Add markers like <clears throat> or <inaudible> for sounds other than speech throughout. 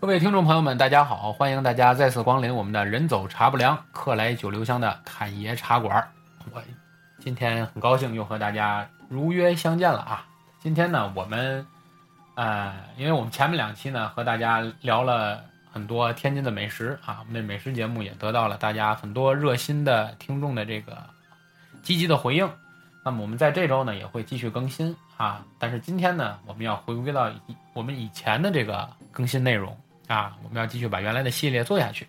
各位听众朋友们，大家好！欢迎大家再次光临我们的人走茶不凉，客来酒留香的侃爷茶馆。我今天很高兴又和大家如约相见了啊！今天呢，我们呃，因为我们前面两期呢和大家聊了很多天津的美食啊，我们的美食节目也得到了大家很多热心的听众的这个积极的回应。那么我们在这周呢也会继续更新啊，但是今天呢，我们要回归到我们以前的这个更新内容。啊，我们要继续把原来的系列做下去。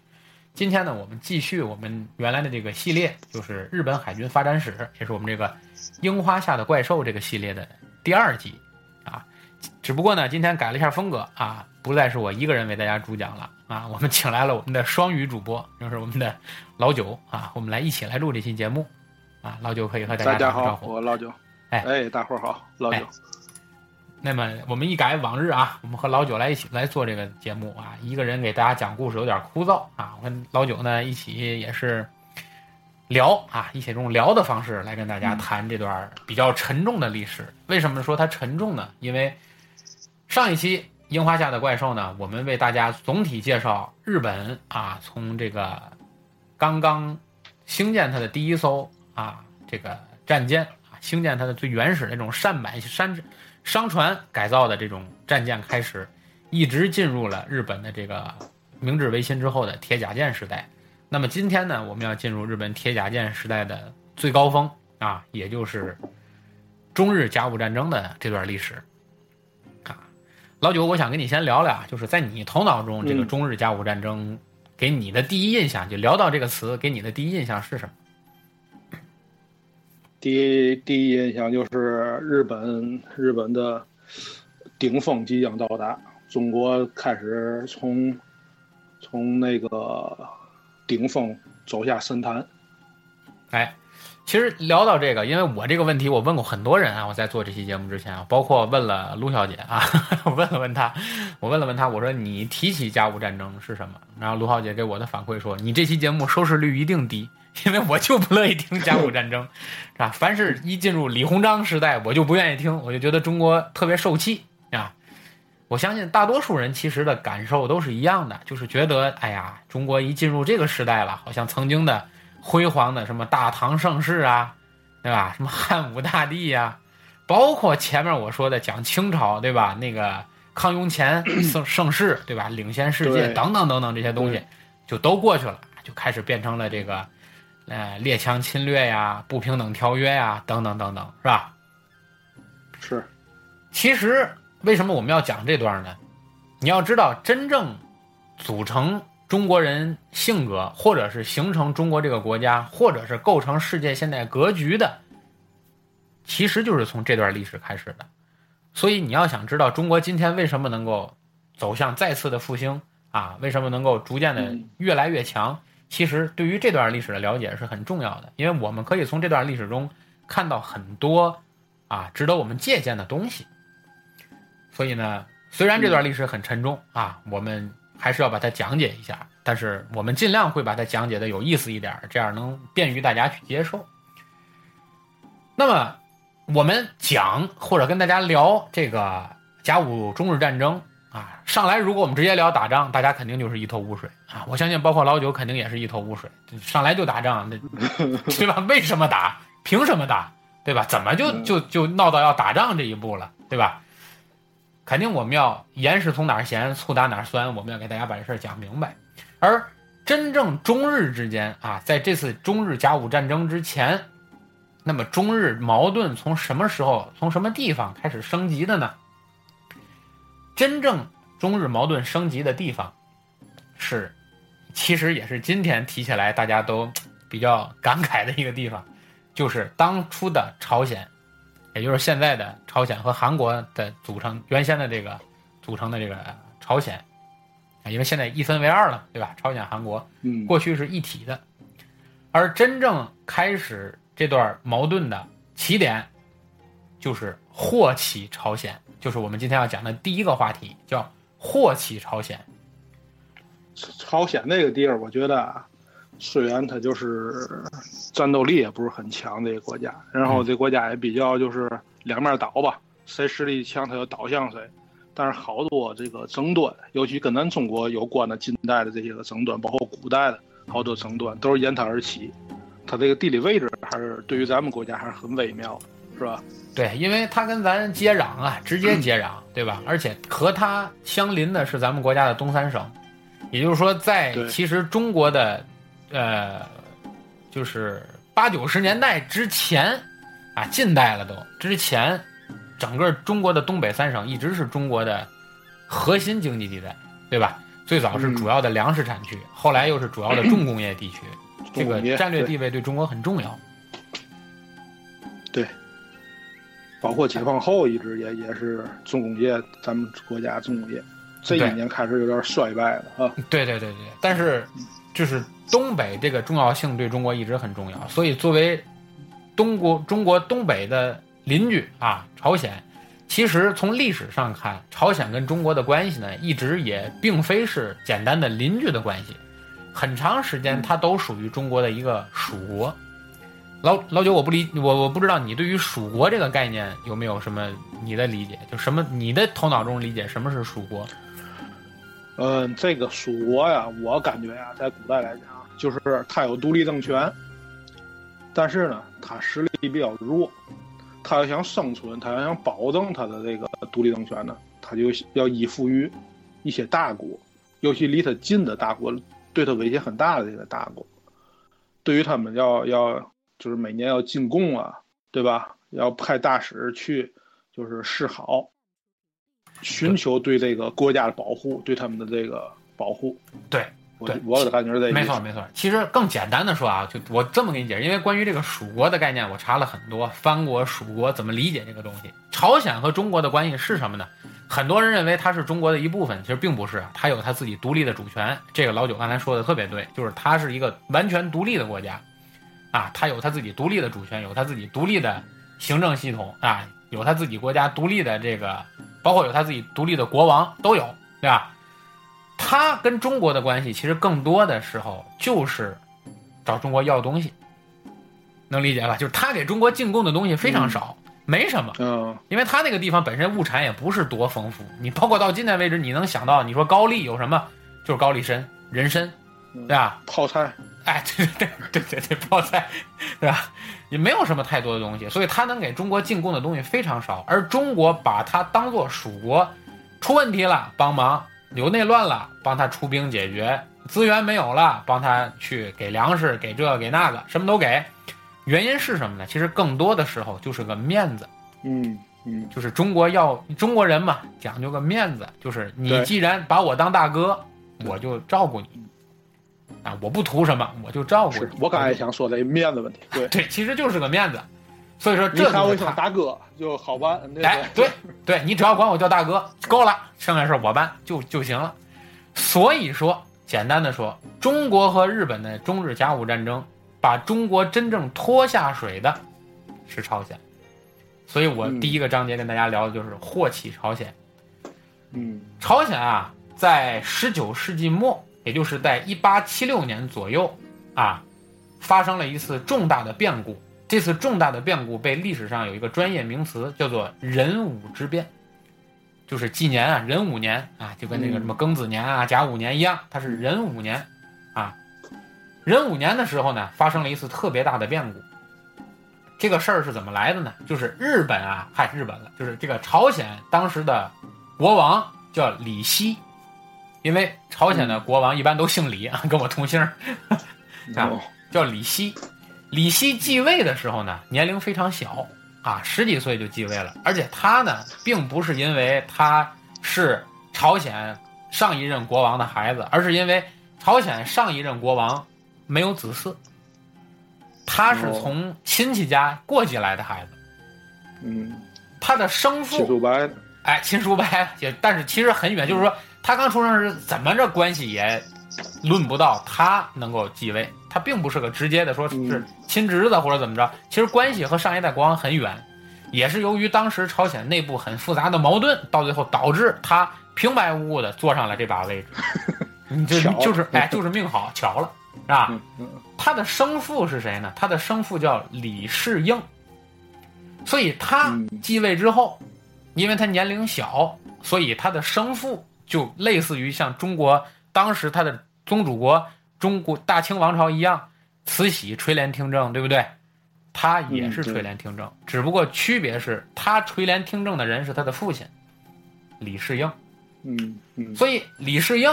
今天呢，我们继续我们原来的这个系列，就是日本海军发展史，也是我们这个樱花下的怪兽这个系列的第二集啊。只不过呢，今天改了一下风格啊，不再是我一个人为大家主讲了啊，我们请来了我们的双语主播，就是我们的老九啊，我们来一起来录这期节目啊。老九可以和大家打个招呼。我老九。哎哎，大伙儿好，老九。那么我们一改往日啊，我们和老九来一起来做这个节目啊，一个人给大家讲故事有点枯燥啊，我跟老九呢一起也是聊啊，一起用聊的方式来跟大家谈这段比较沉重的历史。为什么说它沉重呢？因为上一期《樱花下的怪兽》呢，我们为大家总体介绍日本啊，从这个刚刚兴建它的第一艘啊这个战舰啊，兴建它的最原始那种扇板山。商船改造的这种战舰开始，一直进入了日本的这个明治维新之后的铁甲舰时代。那么今天呢，我们要进入日本铁甲舰时代的最高峰啊，也就是中日甲午战争的这段历史。啊，老九，我想跟你先聊聊，就是在你头脑中这个中日甲午战争给你的第一印象，就聊到这个词，给你的第一印象是什么？第第一印象就是日本日本的顶峰即将到达，中国开始从从那个顶峰走下神坛。哎，其实聊到这个，因为我这个问题我问过很多人啊，我在做这期节目之前啊，包括问了卢小姐啊，<laughs> 我问了问她，我问了问她，我说你提起甲午战争是什么？然后卢小姐给我的反馈说，你这期节目收视率一定低。<laughs> 因为我就不乐意听甲午战争，<laughs> 是吧？凡是一进入李鸿章时代，我就不愿意听，我就觉得中国特别受气啊！我相信大多数人其实的感受都是一样的，就是觉得，哎呀，中国一进入这个时代了，好像曾经的辉煌的什么大唐盛世啊，对吧？什么汉武大帝呀，包括前面我说的讲清朝，对吧？那个康雍乾 <clears throat> 盛盛世，对吧？领先世界等等等等这些东西，就都过去了，就开始变成了这个。呃，列强侵略呀，不平等条约呀，等等等等，是吧？是。其实为什么我们要讲这段呢？你要知道，真正组成中国人性格，或者是形成中国这个国家，或者是构成世界现代格局的，其实就是从这段历史开始的。所以你要想知道中国今天为什么能够走向再次的复兴啊，为什么能够逐渐的越来越强？其实对于这段历史的了解是很重要的，因为我们可以从这段历史中看到很多啊值得我们借鉴的东西。所以呢，虽然这段历史很沉重啊，我们还是要把它讲解一下，但是我们尽量会把它讲解的有意思一点，这样能便于大家去接受。那么，我们讲或者跟大家聊这个甲午中日战争。啊，上来如果我们直接聊打仗，大家肯定就是一头雾水啊！我相信，包括老九肯定也是一头雾水。上来就打仗，那 <laughs> 对吧？为什么打？凭什么打？对吧？怎么就就就闹到要打仗这一步了？对吧？肯定我们要盐是从哪儿咸，醋打哪儿酸，我们要给大家把这事儿讲明白。而真正中日之间啊，在这次中日甲午战争之前，那么中日矛盾从什么时候、从什么地方开始升级的呢？真正中日矛盾升级的地方，是，其实也是今天提起来大家都比较感慨的一个地方，就是当初的朝鲜，也就是现在的朝鲜和韩国的组成，原先的这个组成的这个朝鲜，啊，因为现在一分为二了，对吧？朝鲜、韩国，嗯，过去是一体的，而真正开始这段矛盾的起点，就是祸起朝鲜。就是我们今天要讲的第一个话题，叫祸起朝鲜。朝鲜那个地儿，我觉得啊，虽然它就是战斗力也不是很强的一个国家，然后这国家也比较就是两面倒吧，谁实力强他就倒向谁。但是好多这个争端，尤其跟咱中国有关的近代的这些个争端，包括古代的好多争端，都是沿它而起。它这个地理位置还是对于咱们国家还是很微妙的，是吧？对，因为它跟咱接壤啊，直接接壤，对吧？而且和它相邻的是咱们国家的东三省，也就是说，在其实中国的，呃，就是八九十年代之前，啊，近代了都之前，整个中国的东北三省一直是中国的核心经济地带，对吧？最早是嗯主要的粮食产区，后来又是主要的重工业地区，这个战略地位对中国很重要。包括解放后一直也也是重工业，咱们国家重工业这对一年开始有点衰败了啊。对对对对，但是就是东北这个重要性对中国一直很重要，所以作为东国中国东北的邻居啊，朝鲜，其实从历史上看，朝鲜跟中国的关系呢，一直也并非是简单的邻居的关系，很长时间它都属于中国的一个属国。老老九，我不理我我不知道你对于蜀国这个概念有没有什么你的理解？就什么你的头脑中理解什么是蜀国？嗯，这个蜀国呀，我感觉呀，在古代来讲，就是它有独立政权，但是呢，它实力比较弱，它要想生存，它要想保证它的这个独立政权呢，它就要依附于一些大国，尤其离它近的大国，对它威胁很大的这个大国，对于他们要要就是每年要进贡啊，对吧？要派大使去，就是示好，寻求对这个国家的保护，对他们的这个保护。对，对我的感觉是这没错，没错。其实更简单的说啊，就我这么给你解释，因为关于这个蜀国的概念，我查了很多，藩国、蜀国怎么理解这个东西。朝鲜和中国的关系是什么呢？很多人认为它是中国的一部分，其实并不是啊，它有它自己独立的主权。这个老九刚才说的特别对，就是它是一个完全独立的国家，啊，他有他自己独立的主权，有他自己独立的行政系统啊，有他自己国家独立的这个，包括有他自己独立的国王都有，对吧？他跟中国的关系，其实更多的时候就是找中国要东西，能理解吧？就是他给中国进贡的东西非常少，没什么，嗯，因为他那个地方本身物产也不是多丰富。你包括到今天为止，你能想到，你说高丽有什么？就是高丽参、人参，嗯对吧？泡菜，哎，对对对对对，泡菜，对吧？也没有什么太多的东西，所以他能给中国进贡的东西非常少，而中国把它当做蜀国，出问题了帮忙，有内乱了帮他出兵解决，资源没有了帮他去给粮食，给这给那个，什么都给。原因是什么呢？其实更多的时候就是个面子，嗯嗯就是中国要中国人嘛，讲究个面子，就是你既然把我当大哥，我就照顾你，啊，我不图什么，我就照顾你。我刚才想说的面子问题，对，对，其实就是个面子，所以说你这喊我一声就是他。大哥就好办，对哎，对对，你只要管我叫大哥，够了，剩下事儿我办就就行了。所以说，简单的说，中国和日本的中日甲午战争，把中国真正拖下水的是朝鲜。所以我嗯第一个章节跟大家聊的就是祸起朝鲜。嗯朝鲜啊，在十九世纪末，也就是在一八七六年左右啊，发生了一次重大的变故。这次重大的变故被历史上有一个专业名词叫做壬午之变，就是纪年啊，壬午年啊，就跟那个什么庚子年啊、甲午年一样，它是壬午年啊。壬午年的时候呢，发生了一次特别大的变故。这个事儿是怎么来的呢？就是日本啊，嗨，日本了，就是这个朝鲜当时的国王叫李希，因为朝鲜的国王一般都姓李啊，跟我同姓儿，<laughs> 啊哦。叫李希。李希继位的时候呢，年龄非常小啊，十几岁就继位了，而且他呢，并不是因为他是朝鲜上一任国王的孩子，而是因为朝鲜上一任国王没有子嗣，他是哦。从亲戚家过继来的孩子，嗯，他的生父秦叔白，哎，亲叔伯也，但是其实很远，就是说他刚出生时怎么着关系也论不到他能够继位，他并不是个直接的说是嗯。亲侄子或者怎么着，其实关系和上一代国王很远，也是由于当时朝鲜内部很复杂的矛盾，到最后导致他平白无故的坐上了这把位置，<laughs> 你这巧就是哎就是命好，巧了，是吧？他的生父是谁呢？他的生父叫李世英，所以他嗯。继位之后，因为他年龄小所以他的生父就类似于像中国当时他的宗主国中国大清王朝一样，慈禧垂帘听政，对不对？他也是垂帘听政，只不过区别是他垂帘听政的人是他的父亲李世英。嗯嗯，所以李世英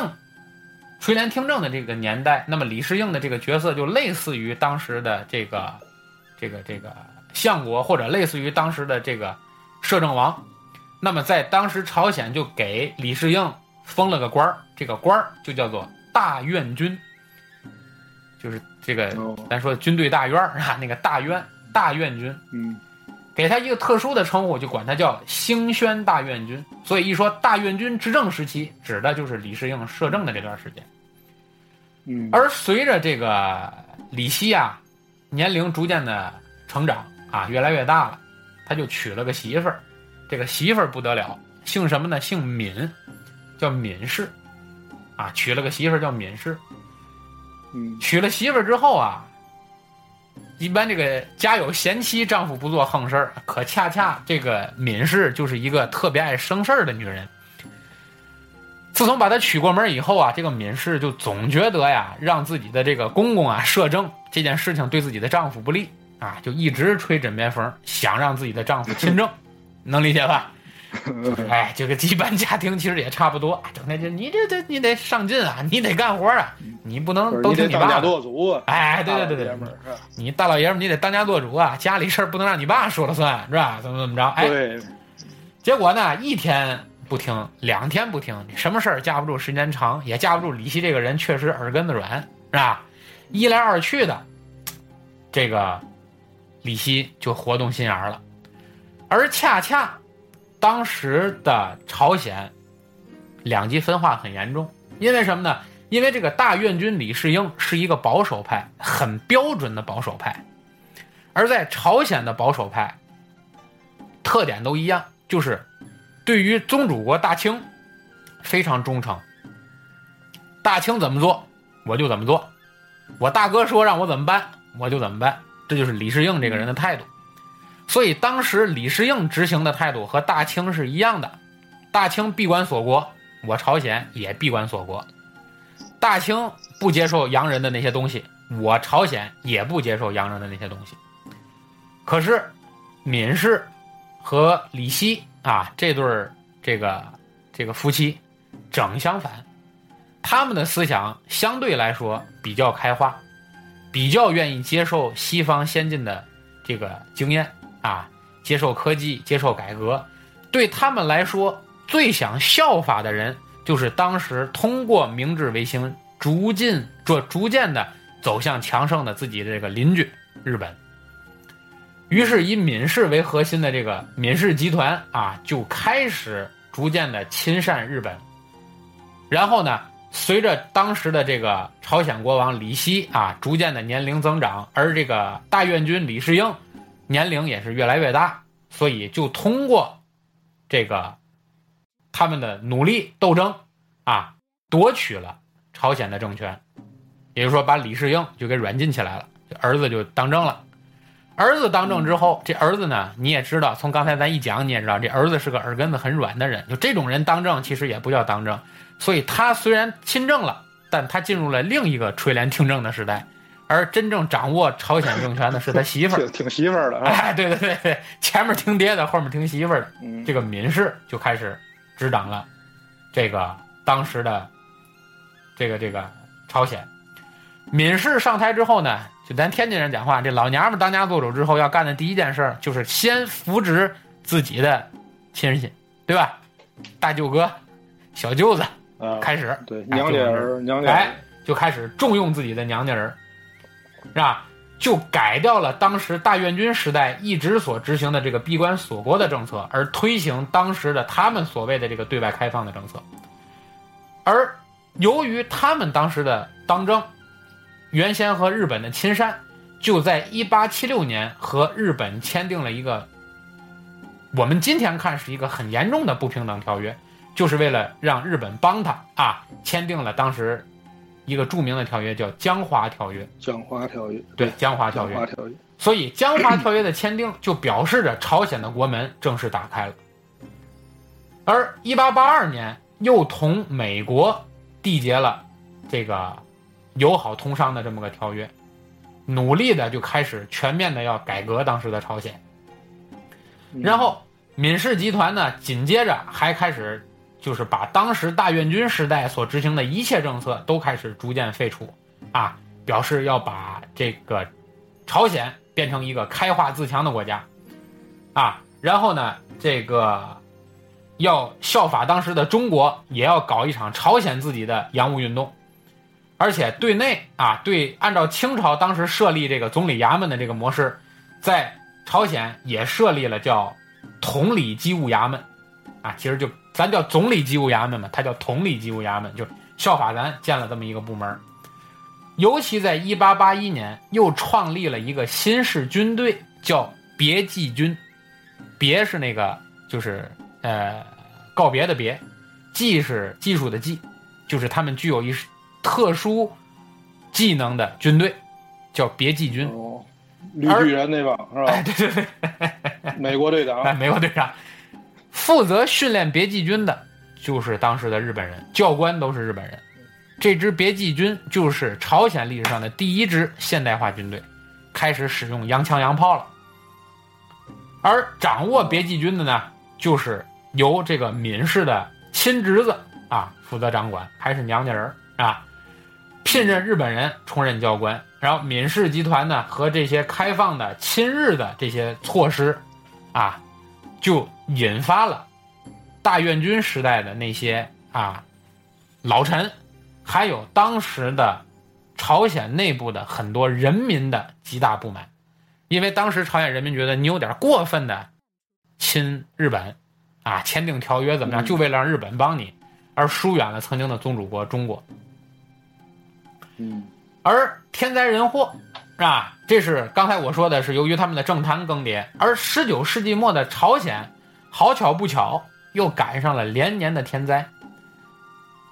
垂帘听政的这个年代，那么李世英的这个角色就类似于当时的这个这个这个相国，或者类似于当时的这个摄政王。那么在当时朝鲜就给李世英封了个官儿，这个官儿就叫做大院军，就是这个咱说军队大院儿啊，那个大院大院军。嗯。给他一个特殊的称呼，就管他叫兴宣大院军。所以一说大院军执政时期，指的就是李世英摄政的这段时间。嗯，而随着这个李希啊年龄逐渐的成长啊，越来越大了，他就娶了个媳妇儿。这个媳妇儿不得了，姓什么呢？姓闵，叫闵氏。啊，娶了个媳妇儿叫闵氏。嗯，娶了媳妇儿之后啊。一般这个家有贤妻，丈夫不做横事儿。可恰恰这个闵氏就是一个特别爱生事儿的女人。自从把她娶过门以后啊，这个闵氏就总觉得呀，让自己的这个公公啊摄政这件事情对自己的丈夫不利啊，就一直吹枕边风，想让自己的丈夫亲政，<laughs> 能理解吧？<laughs> 哎，这个一般家庭其实也差不多，整天就你这这你得上进啊，你得干活啊，你不能都听你爸。当家做主啊！哎，对对对对，你大老爷们你得当家做主啊，家里事儿不能让你爸说了算，是吧？怎么怎么着？哎，结果呢，一天不听，两天不听，什么事儿架不住时间长，也架不住李希这个人确实耳根子软，是吧？一来二去的，这个李希就活动心眼了，而恰恰。当时的朝鲜两极分化很严重，因为什么呢？因为这个大院军李世英是一个保守派，很标准的保守派，而在朝鲜的保守派特点都一样，就是对于宗主国大清非常忠诚，大清怎么做我就怎么做，我大哥说让我怎么办我就怎么办，这就是李世英这个人的态度。所以当时李世英执行的态度和大清是一样的，大清闭关锁国，我朝鲜也闭关锁国。大清不接受洋人的那些东西，我朝鲜也不接受洋人的那些东西。可是，闵氏和李希啊这对儿这个这个夫妻正相反，他们的思想相对来说比较开化，比较愿意接受西方先进的这个经验。啊，接受科技，接受改革，对他们来说，最想效法的人就是当时通过明治维新，逐渐逐逐渐的走向强盛的自己这个邻居日本。于是，以闵氏为核心的这个闵氏集团啊，就开始逐渐的亲善日本。然后呢，随着当时的这个朝鲜国王李希啊，逐渐的年龄增长，而这个大院军李世英。年龄也是越来越大，所以就通过这个他们的努力斗争啊，夺取了朝鲜的政权，也就是说把李世英就给软禁起来了，儿子就当政了。儿子当政之后，这儿子呢，你也知道，从刚才咱一讲，你也知道，这儿子是个耳根子很软的人。就这种人当政，其实也不叫当政。所以他虽然亲政了，但他进入了另一个垂帘听政的时代。而真正掌握朝鲜政权的是他媳妇儿，<laughs> 听媳妇儿的。哎，对对对对，前面听爹的，后面听媳妇儿的。这个闵氏就开始执掌了这个当时的这个这个朝鲜。闵氏上台之后呢，就咱天津人讲话，这老娘们当家做主之后要干的第一件事就是先扶植自己的亲戚，对吧？大舅哥、小舅子，开始对娘家人，娘家哎，就开始重用自己的娘家人。是吧？就改掉了当时大院军时代一直所执行的这个闭关锁国的政策，而推行当时的他们所谓的这个对外开放的政策。而由于他们当时的当政，原先和日本的亲善，就在一八七六年和日本签订了一个我们今天看是一个很严重的不平等条约，就是为了让日本帮他啊，签订了当时。一个著名的条约叫《江华条约》，江华条约对《江华条约》。所以《江华条约》的签订就表示着朝鲜的国门正式打开了。而一八八二年又同美国缔结了这个友好通商的这么个条约，努力的就开始全面的要改革当时的朝鲜。然后闵氏集团呢，紧接着还开始就是把当时大院军时代所执行的一切政策都开始逐渐废除，啊，表示要把这个朝鲜变成一个开化自强的国家，啊，然后呢，这个要效法当时的中国，也要搞一场朝鲜自己的洋务运动，而且对内啊，对按照清朝当时设立这个总理衙门的这个模式，在朝鲜也设立了叫同理机务衙门，啊，其实就咱叫总理机务衙门嘛，它叫统理机务衙门，就效法咱建了这么一个部门。尤其在一八八一年，又创立了一个新式军队，叫别技军。别是那个就是呃告别的别，技是技术的技，就是他们具有一特殊技能的军队，叫别技军。哦，绿巨人那帮是吧？哎，对对对，美国队长，哎，<laughs> 美国队长，负责训练别季军的，就是当时的日本人，教官都是日本人。这支别季军就是朝鲜历史上的第一支现代化军队，开始使用洋枪洋炮了。而掌握别季军的呢，就是由这个闵氏的亲侄子啊负责掌管，还是娘家人啊，聘任日本人充任教官。然后闵氏集团呢和这些开放的亲日的这些措施，啊，就引发了大院军时代的那些啊老臣，还有当时的朝鲜内部的很多人民的极大不满。因为当时朝鲜人民觉得你有点过分的亲日本，啊，签订条约怎么样，就为了让日本帮你，而疏远了曾经的宗主国中国。嗯，而天灾人祸，是吧？这是刚才我说的是由于他们的政坛更迭，而十九世纪末的朝鲜，好巧不巧又赶上了连年的天灾。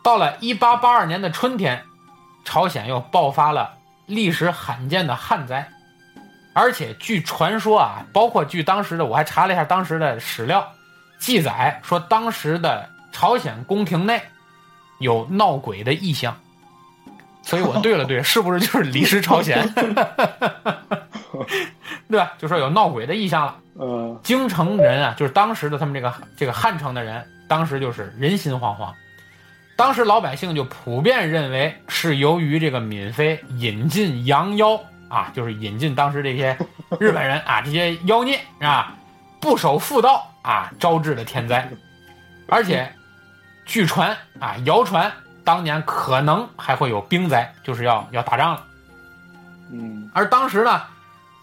到了一八八二年的春天，朝鲜又爆发了历史罕见的旱灾。而且据传说啊，包括据当时的我还查了一下当时的史料，记载说当时的朝鲜宫廷内有闹鬼的异象，所以我对了对，<laughs> 是不是就是李氏朝鲜？<laughs> 对吧？就说有闹鬼的意象了。嗯，京城人啊，就是当时的他们这个这个汉城的人，当时就是人心惶惶，当时老百姓就普遍认为是由于这个闵妃引进洋妖。啊，就是引进当时这些日本人 <laughs> 啊，这些妖孽啊，不守妇道啊，招致的天灾。而且，据传啊，谣传当年可能还会有兵灾，就是要要打仗了。嗯，而当时呢，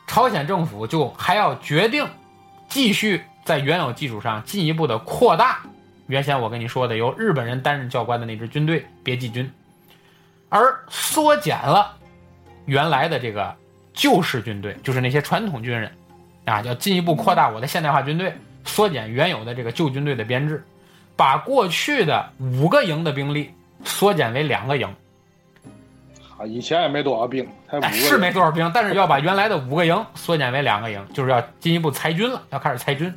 朝鲜政府就还要决定继续在原有基础上进一步的扩大原先我跟你说的由日本人担任教官的那支军队别记军，而缩减了。原来的这个旧式军队，就是那些传统军人，啊，要进一步扩大我的现代化军队，缩减原有的这个旧军队的编制，把过去的五个营的兵力缩减为两个营。啊，以前也没多少兵，才五个。是没多少兵，但是要把原来的五个营缩减为两个营，就是要进一步裁军了，要开始裁军。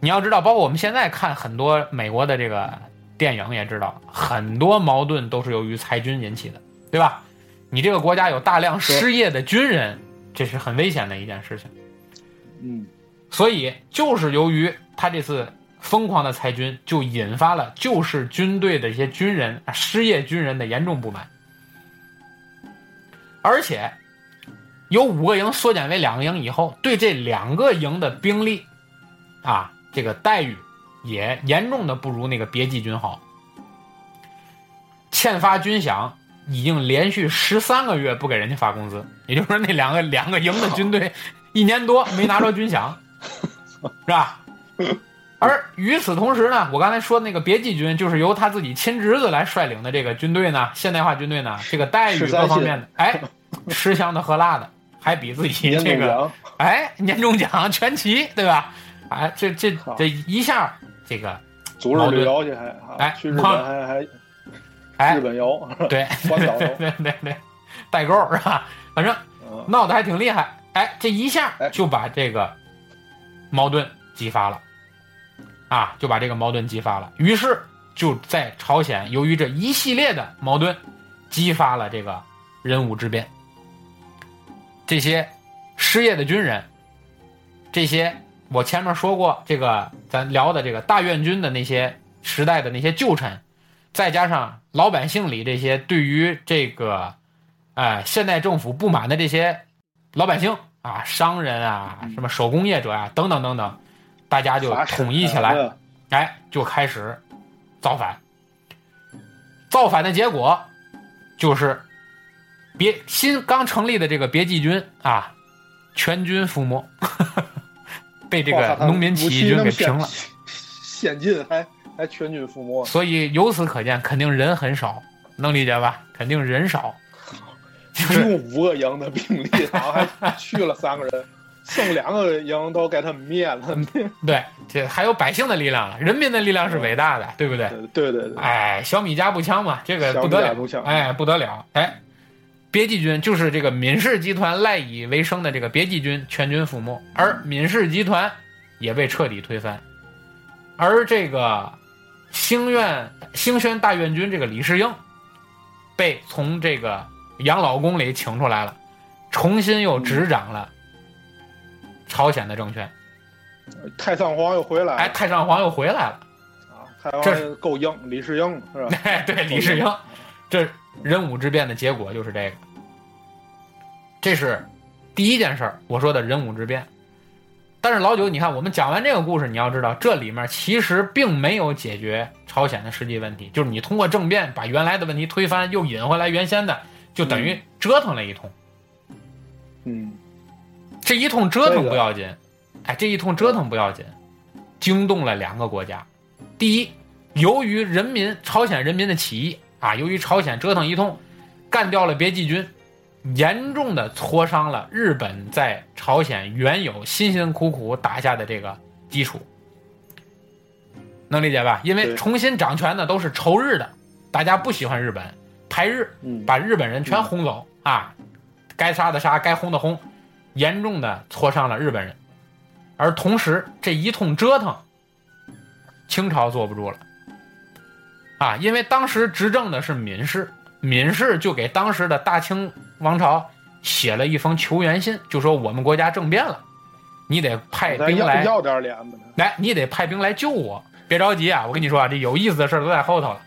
你要知道，包括我们现在看很多美国的这个电影，也知道很多矛盾都是由于裁军引起的，对吧？你这个国家有大量失业的军人，这是很危险的一件事情。嗯，所以就是由于他这次疯狂的裁军，就引发了旧式军队的一些军人失业军人的严重不满。而且，有五个营缩减为两个营以后，对这两个营的兵力，啊，这个待遇也严重的不如那个别记军好，欠发军饷。已经连续十三个月不给人家发工资，也就是说，那两个两个营的军队一年多没拿着军饷，是吧？而与此同时呢，我刚才说那个别记军，就是由他自己亲侄子来率领的这个军队呢，现代化军队呢，这个待遇各方面的，哎，吃香的喝辣的，还比自己这个，哎，年终奖全齐，对吧？哎，这这这一下，这个组织旅游去还，哎，去日本还还。哎，日本游 <laughs> 对，对对对，代购是吧？反正闹得还挺厉害。哎，这一下就把这个矛盾激发了啊，就把这个矛盾激发了。于是就在朝鲜，由于这一系列的矛盾，激发了这个壬午之变。这些失业的军人，这些我前面说过，这个咱聊的这个大院军的那些时代的那些旧臣，再加上老百姓里这些对于这个，哎，现代政府不满的这些老百姓啊，商人啊，什么手工业者啊，等等等等，大家就统一起来，哎，就开始造反。造反的结果就是。别新刚成立的这个别济军啊，全军覆没，<laughs> 被这个农民起义军给平了。先进还还全军覆没。所以由此可见，肯定人很少，能理解吧？肯定人少。就 <laughs> 用五个营的兵力，然后还去了三个人，<laughs> 剩两个营都给他们灭了。<laughs> 对，这还有百姓的力量了，人民的力量是伟大的，对不对？对对对。哎，小米加步枪嘛，这个不得了，哎，不得了，哎。别济军就是这个闵氏集团赖以为生的这个别济军全军覆没，而闵氏集团也被彻底推翻，而这个兴苑兴宣大院军这个李世英被从这个养老宫里请出来了，重新又执掌了朝鲜的政权。太上皇又回来，哎，太上皇又回来了啊！太上皇够硬，李世英是吧？<laughs> 对，李世英，这。壬午之变的结果就是这个，这是第一件事儿。我说的壬午之变，但是老九，你看我们讲完这个故事，你要知道这里面其实并没有解决朝鲜的实际问题，就是你通过政变把原来的问题推翻，又引回来原先的，就等于折腾了一通。嗯，这一通折腾不要紧，哎，这一通折腾不要紧，惊动了两个国家。第一，由于人民朝鲜人民的起义。啊，由于朝鲜折腾一通，干掉了别济军，严重的挫伤了日本在朝鲜原有辛辛苦苦打下的这个基础，能理解吧？因为重新掌权的都是仇日的，大家不喜欢日本，排日，把日本人全轰走啊，该杀的杀，该轰的轰，严重的挫伤了日本人，而同时这一通折腾，清朝坐不住了。啊，因为当时执政的是闵氏，闵氏就给当时的大清王朝写了一封求援信，就说我们国家政变了，你得派兵来要点脸吧？来，你得派兵来救我。别着急啊，我跟你说啊，这有意思的事都在后头了。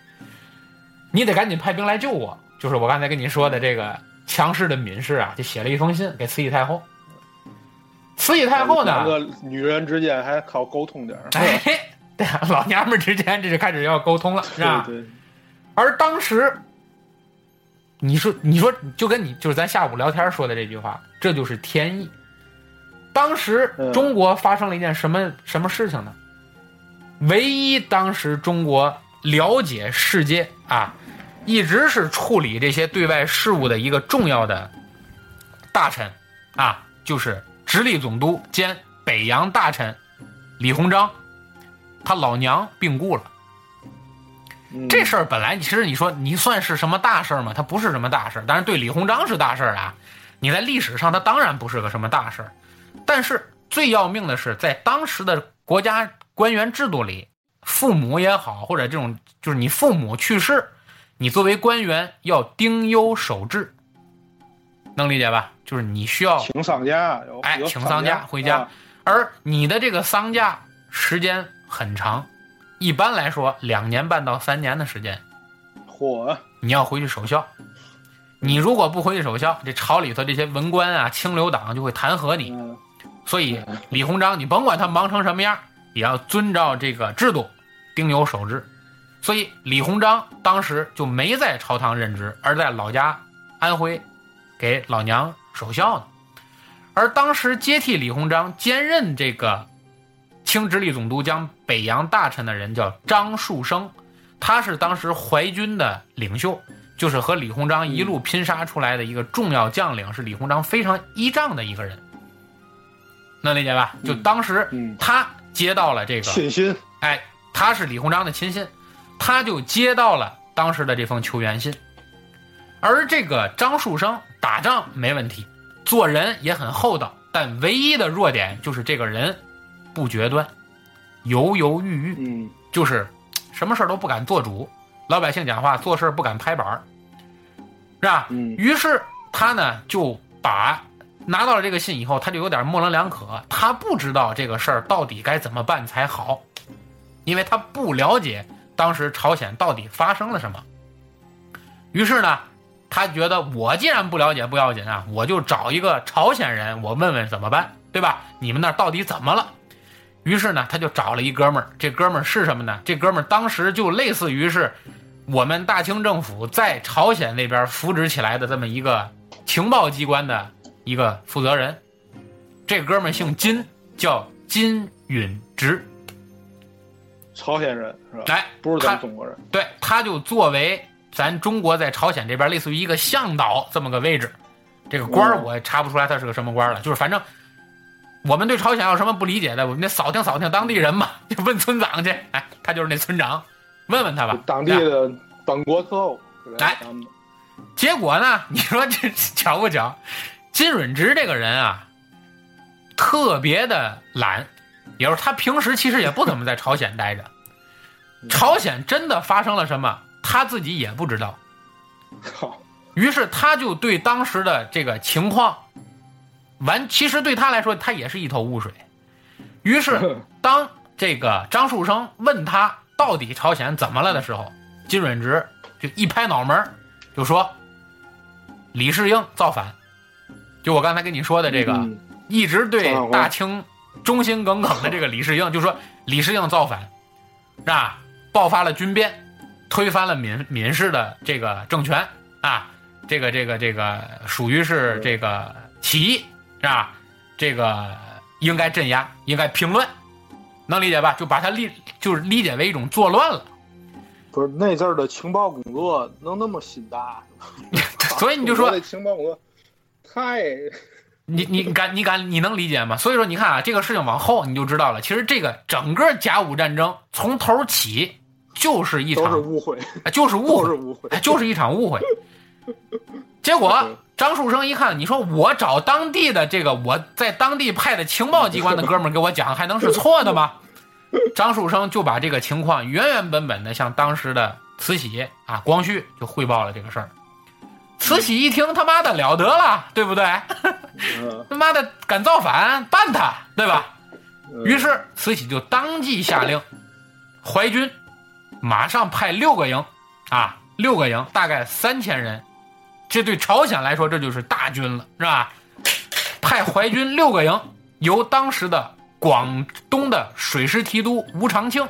你得赶紧派兵来救我。就是我刚才跟你说的这个强势的闵氏啊，就写了一封信给慈禧太后。慈禧太后呢，两个女人之间还靠沟通点儿哎。对啊，老娘们之间这就开始要沟通了，是吧？对。而当时，你说，你说，就跟你就是咱下午聊天说的这句话，这就是天意。当时中国发生了一件什么什么事情呢？唯一当时中国了解世界啊，一直是处理这些对外事务的一个重要的大臣啊，就是直隶总督兼北洋大臣李鸿章。他老娘病故了，这事儿本来其实你说你算是什么大事儿吗？它不是什么大事儿，但是对李鸿章是大事儿啊。你在历史上他当然不是个什么大事儿，但是最要命的是，在当时的国家官员制度里，父母也好，或者这种就是你父母去世，你作为官员要丁忧守制，能理解吧？就是你需要请丧假，哎，请丧假回家，而你的这个丧假时间。很长，一般来说两年半到三年的时间。嚯！你要回去守孝，你如果不回去守孝，这朝里头这些文官啊、清流党就会弹劾你。所以李鸿章，你甭管他忙成什么样，也要遵照这个制度，丁忧守制。所以李鸿章当时就没在朝堂任职，而在老家安徽给老娘守孝呢。而当时接替李鸿章兼任这个。清直隶总督将北洋大臣的人叫张树声，他是当时淮军的领袖，就是和李鸿章一路拼杀出来的一个重要将领，是李鸿章非常依仗的一个人，能理解吧？就当时他接到了这个亲信，哎，他是李鸿章的亲信，他就接到了当时的这封求援信，而这个张树声打仗没问题，做人也很厚道，但唯一的弱点就是这个人。不决断，犹犹豫豫，嗯就是什么事儿都不敢做主，老百姓讲话做事不敢拍板儿，是吧？嗯于是他呢就把拿到了这个信以后，他就有点模棱两可，他不知道这个事儿到底该怎么办才好，因为他不了解当时朝鲜到底发生了什么。于是呢，他觉得我既然不了解不要紧啊，我就找一个朝鲜人，我问问怎么办，对吧？你们那儿到底怎么了？于是呢，他就找了一哥们儿，这哥们儿是什么呢？这哥们儿当时就类似于是我们大清政府在朝鲜那边扶植起来的这么一个情报机关的一个负责人。这哥们儿姓金，叫金允植。朝鲜人是吧？哎，不是咱中国人。对，他就作为咱中国在朝鲜这边类似于一个向导这么个位置，这个官我也查不出来他是个什么官了，就是反正我们对朝鲜有什么不理解的，我们得扫听扫听当地人嘛，就问村长去，哎，<laughs> 他就是那村长，问问他吧。当地的本国特务，是吧哎结果呢，你说这巧不巧？金允植这个人啊，特别的懒，也就是他平时其实也不怎么在朝鲜待着。朝鲜真的发生了什么，他自己也不知道。靠，于是他就对当时的这个情况，完，其实对他来说，他也是一头雾水。于是，当这个张树声问他到底朝鲜怎么了的时候，金允直就一拍脑门儿就说：“李世英造反。”就我刚才跟你说的这个，嗯一直对大清忠心耿耿的这个李世英，就说李世英造反，是吧？爆发了军变，推翻了闵闵氏的这个政权啊，这个这个这个属于是这个起义，是吧？这个应该镇压，应该平乱，能理解吧？就把它理就是理解为一种作乱了。不是那阵儿的情报工作能那么心大？<laughs> 所以你就说 <laughs> 情报工作太 <laughs> 你你敢你敢你能理解吗？所以说你看啊，这个事情往后你就知道了。其实这个整个甲午战争从头起就是一场误会，哎就是误会，都是误会哎，就是一场误会。<laughs> 结果张树声一看，你说我找当地的这个我在当地派的情报机关的哥们儿给我讲，还能是错的吗？张树声就把这个情况原原本本的向当时的慈禧啊光绪就汇报了这个事儿。慈禧一听，他妈的了得了，对不对？嗯他妈的敢造反，办他，对吧？嗯于是慈禧就当即下令，淮军马上派六个营，啊，六个营，大概三千人，这对朝鲜来说这就是大军了，是吧？派淮军六个营，由当时的广东的水师提督吴长庆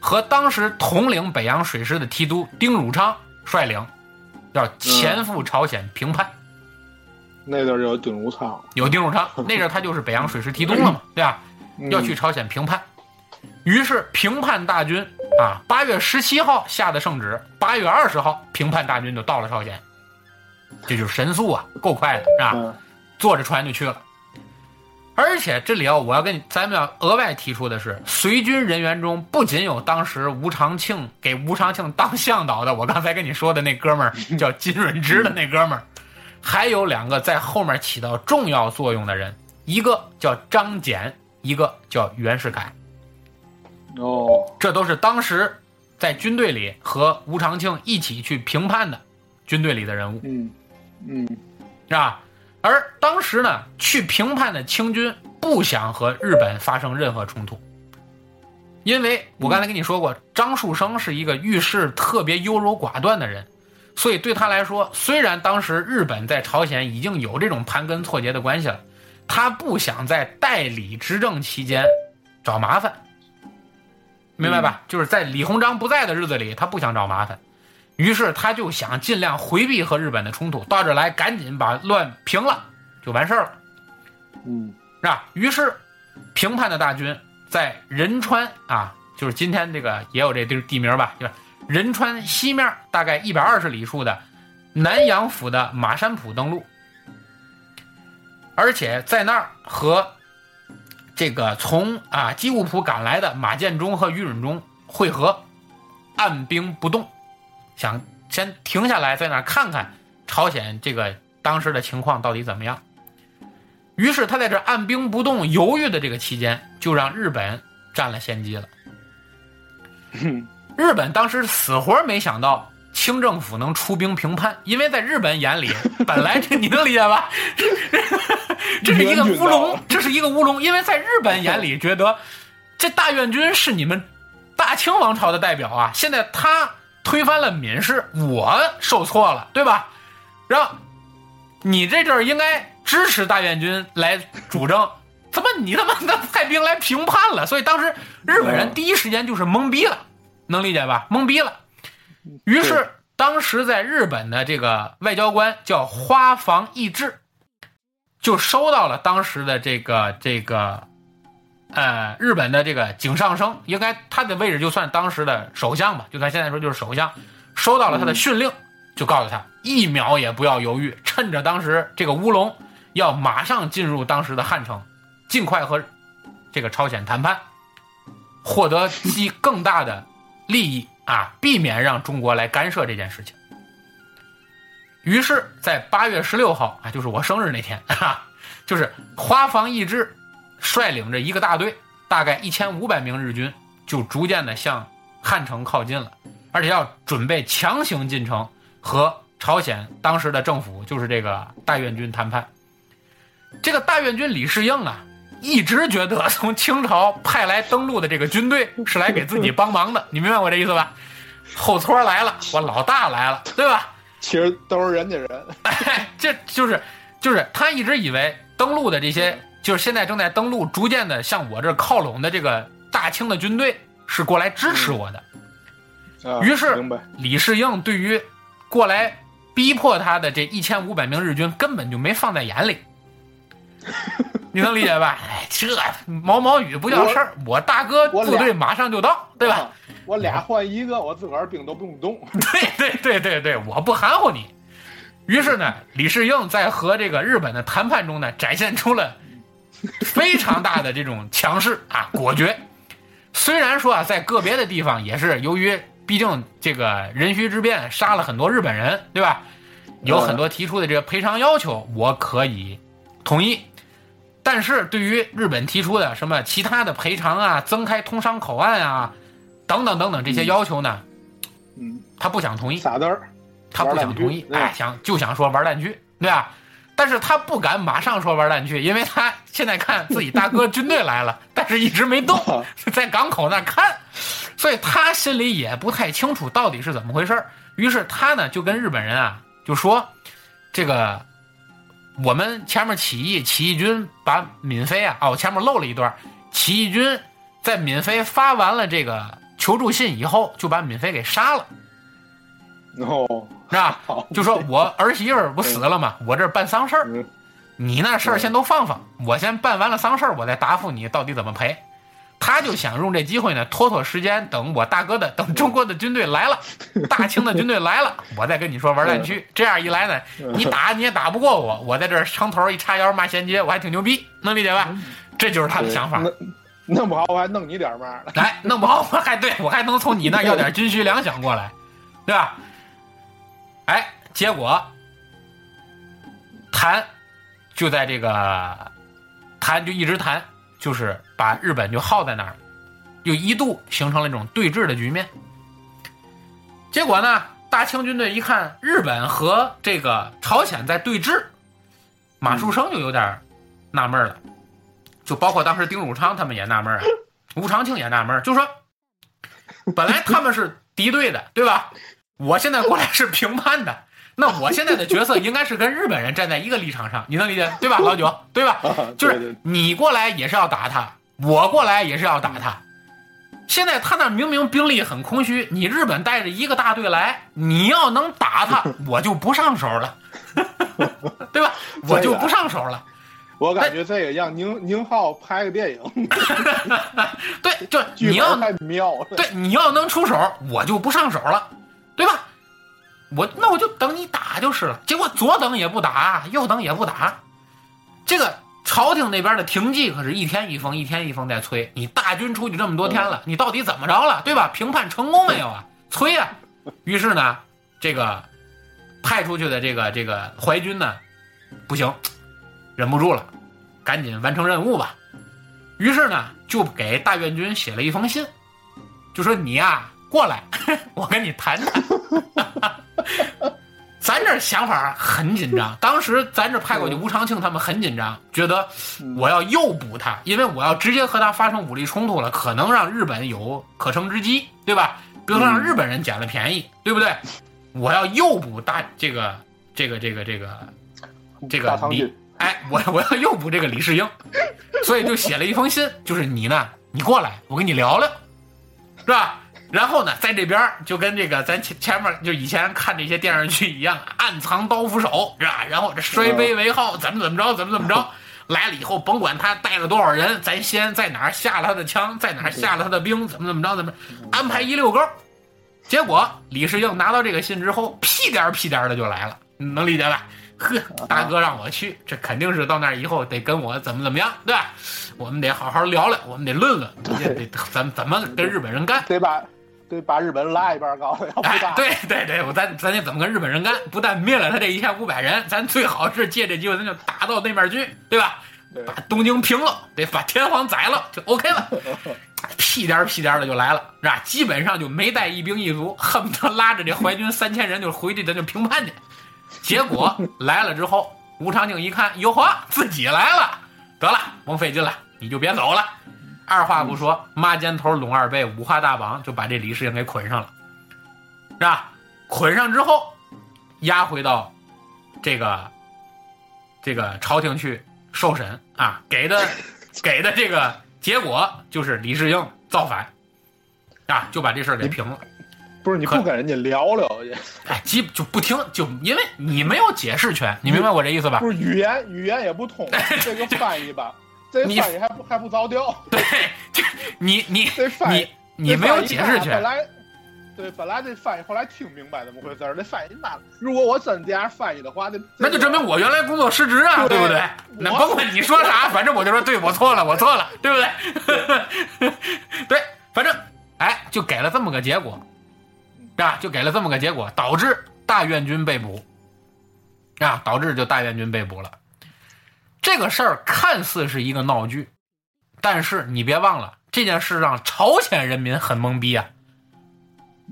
和当时统领北洋水师的提督丁汝昌率领，要前赴朝鲜平叛。那阵儿有丁汝昌，有丁汝昌，<laughs> 那阵儿他就是北洋水师提督了嘛，对吧？嗯要去朝鲜平叛。于是平叛大军啊，八月十七号下的圣旨，八月二十号平叛大军就到了朝鲜，这就是神速啊，够快的，是吧？嗯坐着船就去了。而且这里要我要跟你咱们要额外提出的是，随军人员中不仅有当时吴长庆给吴长庆当向导的，我刚才跟你说的那哥们儿 <laughs> 叫金润之的那哥们儿，还有两个在后面起到重要作用的人，一个叫张謇，一个叫袁世凯。哦，这都是当时在军队里和吴长庆一起去评判的军队里的人物。嗯嗯是吧？而当时呢，去评判的清军不想和日本发生任何冲突，因为我刚才跟你说过，张树声是一个遇事特别优柔寡断的人，所以对他来说，虽然当时日本在朝鲜已经有这种盘根错节的关系了，他不想在代理执政期间找麻烦，明白吧？就是在李鸿章不在的日子里，他不想找麻烦。于是他就想尽量回避和日本的冲突，到这来赶紧把乱平了，就完事儿了，嗯是吧？于是平叛的大军在仁川啊，就是今天这个也有这地地名吧，就是仁川西面大概一百二十里处的南阳府的马山浦登陆，而且在那儿和这个从啊基务浦赶来的马建忠和于允中会合，按兵不动。想先停下来，在那儿看看朝鲜这个当时的情况到底怎么样。于是他在这按兵不动、犹豫的这个期间，就让日本占了先机了。日本当时死活没想到清政府能出兵平叛，因为在日本眼里，<laughs> 本来这你能理解吧？<laughs> 这是一个乌龙，这是一个乌龙，因为在日本眼里觉得这大院军是你们大清王朝的代表啊，现在他推翻了闵氏，我受挫了，对吧？然后你这阵儿应该支持大院军来主政。怎么你他妈的派兵来平叛了？所以当时日本人第一时间就是懵逼了，能理解吧？懵逼了。于是当时在日本的这个外交官叫花房义志，就收到了当时的这个这个，呃，日本的这个井上生，应该他的位置就算当时的首相吧，就算现在说就是首相，收到了他的训令，就告诉他一秒也不要犹豫，趁着当时这个乌龙，要马上进入当时的汉城。尽快和这个朝鲜谈判，获得其更大的利益啊，避免让中国来干涉这件事情。于是，在八月十六号啊，就是我生日那天，<laughs> 哈，就是花房义志率领着一个大队，大概一千五百名日军，就逐渐的向汉城靠近了，而且要准备强行进城和朝鲜当时的政府，就是这个大院军谈判。这个大院军李世英啊。一直觉得从清朝派来登陆的这个军队是来给自己帮忙的，你明白我这意思吧？后搓来了，我老大来了，对吧？其实都是人家人，<laughs> 这就是就是他一直以为登陆的这些，就是现在正在登陆、逐渐的向我这靠拢的这个大清的军队是过来支持我的。于是李世英对于过来逼迫他的这一千五百名日军根本就没放在眼里。<laughs> 你能理解吧？哎，这毛毛雨不叫事儿，我大哥部队马上就到，对吧？我俩换一个，我自个儿兵都不用动。对对对对对，我不含糊你。于是呢，李世英在和这个日本的谈判中呢，展现出了非常大的这种强势啊，果决。虽然说啊，在个别的地方也是由于，毕竟这个壬戌之变杀了很多日本人，对吧？有很多提出的这个赔偿要求，我可以同意。但是对于日本提出的什么其他的赔偿啊、增开通商口岸啊，等等等等这些要求呢，嗯，他不想同意，傻子儿，他不想同意，哎，想就想说玩蛋去，对吧？但是他不敢马上说玩蛋去，因为他现在看自己大哥军队来了，<laughs> 但是一直没动，<laughs> 在港口那看，所以他心里也不太清楚到底是怎么回事于是他呢就跟日本人啊就说，这个。我们前面起义，起义军把闵妃啊，哦，我前面漏了一段，起义军在闵妃发完了这个求助信以后，就把闵妃给杀了。哦，是吧？就说我儿媳妇不死了吗？<laughs> 我这办丧事儿，你那事儿先都放放，我先办完了丧事儿，我再答复你到底怎么赔。他就想用这机会呢，拖拖时间，等我大哥的，等中国的军队来了，<laughs> 大清的军队来了，我再跟你说玩战区。这样一来呢，你打你也打不过我，我在这城头一叉腰骂衔接，我还挺牛逼，能理解吧？这就是他的想法。弄不好我还弄你点嘛？来，弄不好我还对我还能从你那要点军需粮饷过来，<laughs> 对吧？哎，结果谈就在这个谈就一直谈。就是把日本就耗在那儿，就一度形成了一种对峙的局面。结果呢，大清军队一看日本和这个朝鲜在对峙，马树生就有点纳闷了，就包括当时丁汝昌他们也纳闷啊，<laughs> 吴长庆也纳闷，就说本来他们是敌对的，对吧？我现在过来是平叛的。那我现在的角色应该是跟日本人站在一个立场上，你能理解对吧，老九？对吧？就是你过来也是要打他，我过来也是要打他。现在他那明明兵力很空虚，你日本带着一个大队来，你要能打他，<laughs> 我就不上手了，对吧？<laughs> 我就不上手了。我感觉这个让宁宁浩拍个电影。<laughs> 对，就你要太妙了。对，你要能出手，我就不上手了，对吧？我那我就等你打就是了，结果左等也不打，右等也不打，这个朝廷那边的停骑可是一天一封，一天一封在催。你大军出去这么多天了，你到底怎么着了，对吧？平叛成功没有啊？催啊！于是呢，这个派出去的这个这个淮军呢，不行，忍不住了，赶紧完成任务吧。于是呢，就给大院军写了一封信，就说你呀过来，<laughs> 我跟你谈谈。<laughs> 咱这想法很紧张，当时咱这派过去吴长庆他们很紧张，觉得我要诱捕他，因为我要直接和他发生武力冲突了，可能让日本有可乘之机，对吧？比如说让日本人捡了便宜，对不对？我要诱捕大这个这个这个这个这个李，哎，我 <laughs> 我要诱捕这个李世英，所以就写了一封信，就是你呢，你过来，我跟你聊聊，是吧？然后呢，在这边就跟这个咱前前面就以前看这些电视剧一样，暗藏刀斧手是吧？然后这摔杯为号，怎么怎么着，怎么怎么着，<laughs> 来了以后，甭管他带了多少人，咱先在哪儿下了他的枪，在哪儿下了他的兵，怎么怎么着，怎么安排一溜沟。结果李世英拿到这个信之后，屁颠屁颠的就来了，能理解吧？<laughs> 呵，大哥让我去，这肯定是到那儿以后得跟我怎么怎么样，对吧？我们得好好聊聊，我们得论论，得怎怎么跟日本人干，对吧？对，把日本人拉一半高，要不打。对对对，我咱咱得怎么跟日本人干？不但灭了他这一千五百人，咱最好是借这机会，咱就打到那边去，对吧？把东京平了，得把天皇宰了，就 OK 了。<laughs> 屁颠屁颠的就来了，是吧？基本上就没带一兵一卒，恨不得拉着这淮军三千人就回去，咱就平叛去。结果来了之后，吴长庆一看，哟呵，自己来了，得了，甭费劲了，你就别走了。二话不说，麻尖头拢二背，五花大绑就把这李世英给捆上了，是吧？捆上之后，押回到这个这个朝廷去受审啊，给的给的这个结果就是李世英造反，啊，就把这事儿给平了。不是你不跟人家聊聊去？哎，基就不听，就因为你没有解释权，你明白我这意思吧？不是语言语言也不通，<laughs> 这个翻译吧。这翻译还不还不着调？<laughs> 对，这你你你你没有解释权。本来对本来这翻译后来听明白怎么回事儿，这翻译那如果我真这样翻译的话，那那就证明我原来工作失职啊，对不对？那甭管你说啥，反正我就说对我错了，我错了，对不对？<laughs> 对，反正哎，就给了这么个结果，啊，就给了这么个结果，导致大院军被捕，啊，导致就大院军被捕了。这个事儿看似是一个闹剧，但是你别忘了，这件事让朝鲜人民很懵逼啊，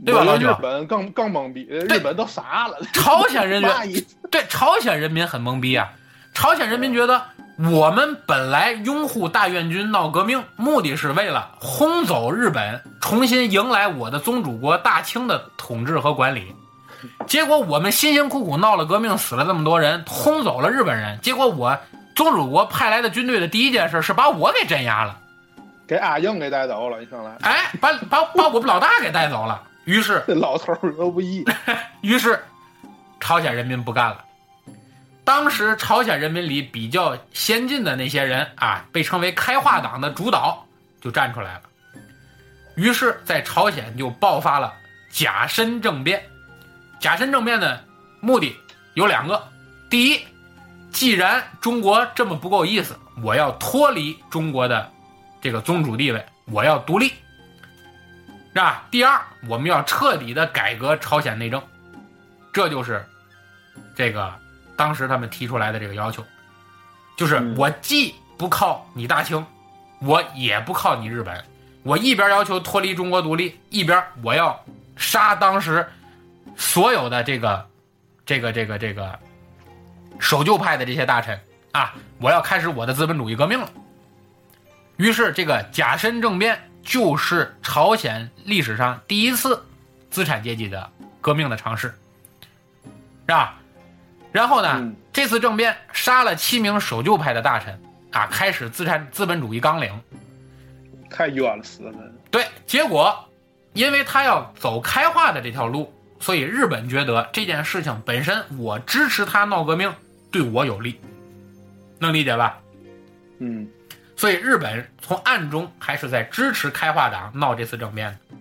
对吧，老九？日本更更懵逼，日本都傻了。朝鲜人 <laughs> 民对朝鲜人民很懵逼啊！朝鲜人民觉得我们本来拥护大院军闹革命，目的是为了轰走日本，重新迎来我的宗主国大清的统治和管理。结果我们辛辛苦苦闹了革命，死了这么多人，轰走了日本人。结果我。宗主国派来的军队的第一件事是把我给镇压了，给阿英给带走了。你上来，哎，把把把我们老大给带走了。于是这 <laughs> 老头儿都不易。<laughs> 于是朝鲜人民不干了。当时朝鲜人民里比较先进的那些人啊，被称为开化党的主导就站出来了。于是，在朝鲜就爆发了甲申政变。甲申政变的目的有两个，第一。既然中国这么不够意思，我要脱离中国的这个宗主地位，我要独立，是吧？第二，我们要彻底的改革朝鲜内政，这就是这个当时他们提出来的这个要求，就是我既不靠你大清，我也不靠你日本，我一边要求脱离中国独立，一边我要杀当时所有的这个这个这个这个。守旧派的这些大臣啊，我要开始我的资本主义革命了。于是，这个甲申政变就是朝鲜历史上第一次资产阶级的革命的尝试，是吧？然后呢，这次政变杀了七名守旧派的大臣啊，开始资产资本主义纲领。太冤死了。对，结果因为他要走开化的这条路，所以日本觉得这件事情本身，我支持他闹革命。对我有利，能理解吧？嗯，所以日本从暗中还是在支持开化党闹这次政变的。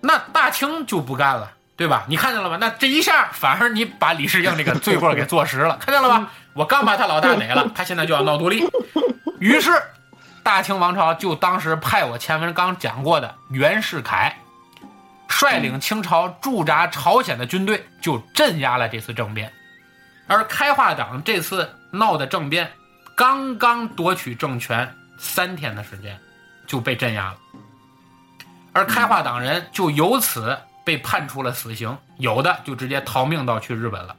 那大清就不干了，对吧？你看见了吧？那这一下反而你把李世英这个罪过给坐实了，看见了吧？我刚把他老大逮了，他现在就要闹独立。于是，大清王朝就当时派我前文刚讲过的袁世凯，率领清朝驻扎朝鲜的军队，就镇压了这次政变。而开化党这次闹的政变，刚刚夺取政权三天的时间，就被镇压了。而开化党人就由此被判处了死刑，有的就直接逃命到去日本了。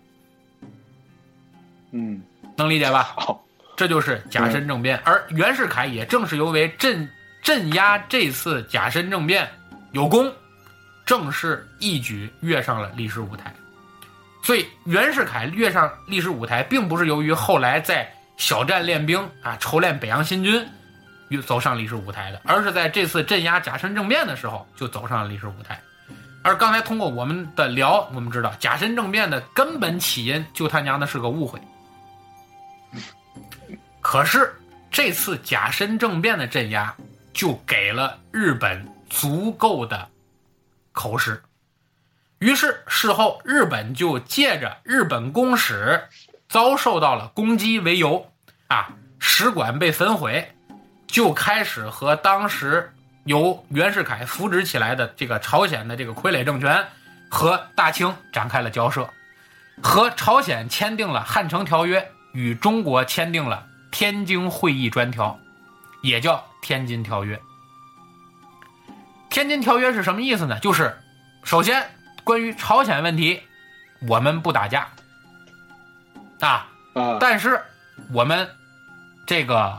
嗯，能理解吧？好，这就是甲申政变，而袁世凯也正是由于镇镇压这次甲申政变有功，正式一举跃上了历史舞台。所以袁世凯跃上历史舞台，并不是由于后来在小站练兵啊，筹练北洋新军，又走上历史舞台的，而是在这次镇压甲申政变的时候就走上了历史舞台。而刚才通过我们的聊，我们知道甲申政变的根本起因，就他娘的是个误会。可是这次甲申政变的镇压，就给了日本足够的口实。于是事后，日本就借着日本公使遭受到了攻击为由，啊，使馆被焚毁，就开始和当时由袁世凯扶植起来的这个朝鲜的这个傀儡政权和大清展开了交涉，和朝鲜签订了汉城条约，与中国签订了天津会议专条，也叫天津条约。天津条约是什么意思呢？就是首先。关于朝鲜问题，我们不打架，啊，啊，但是我们这个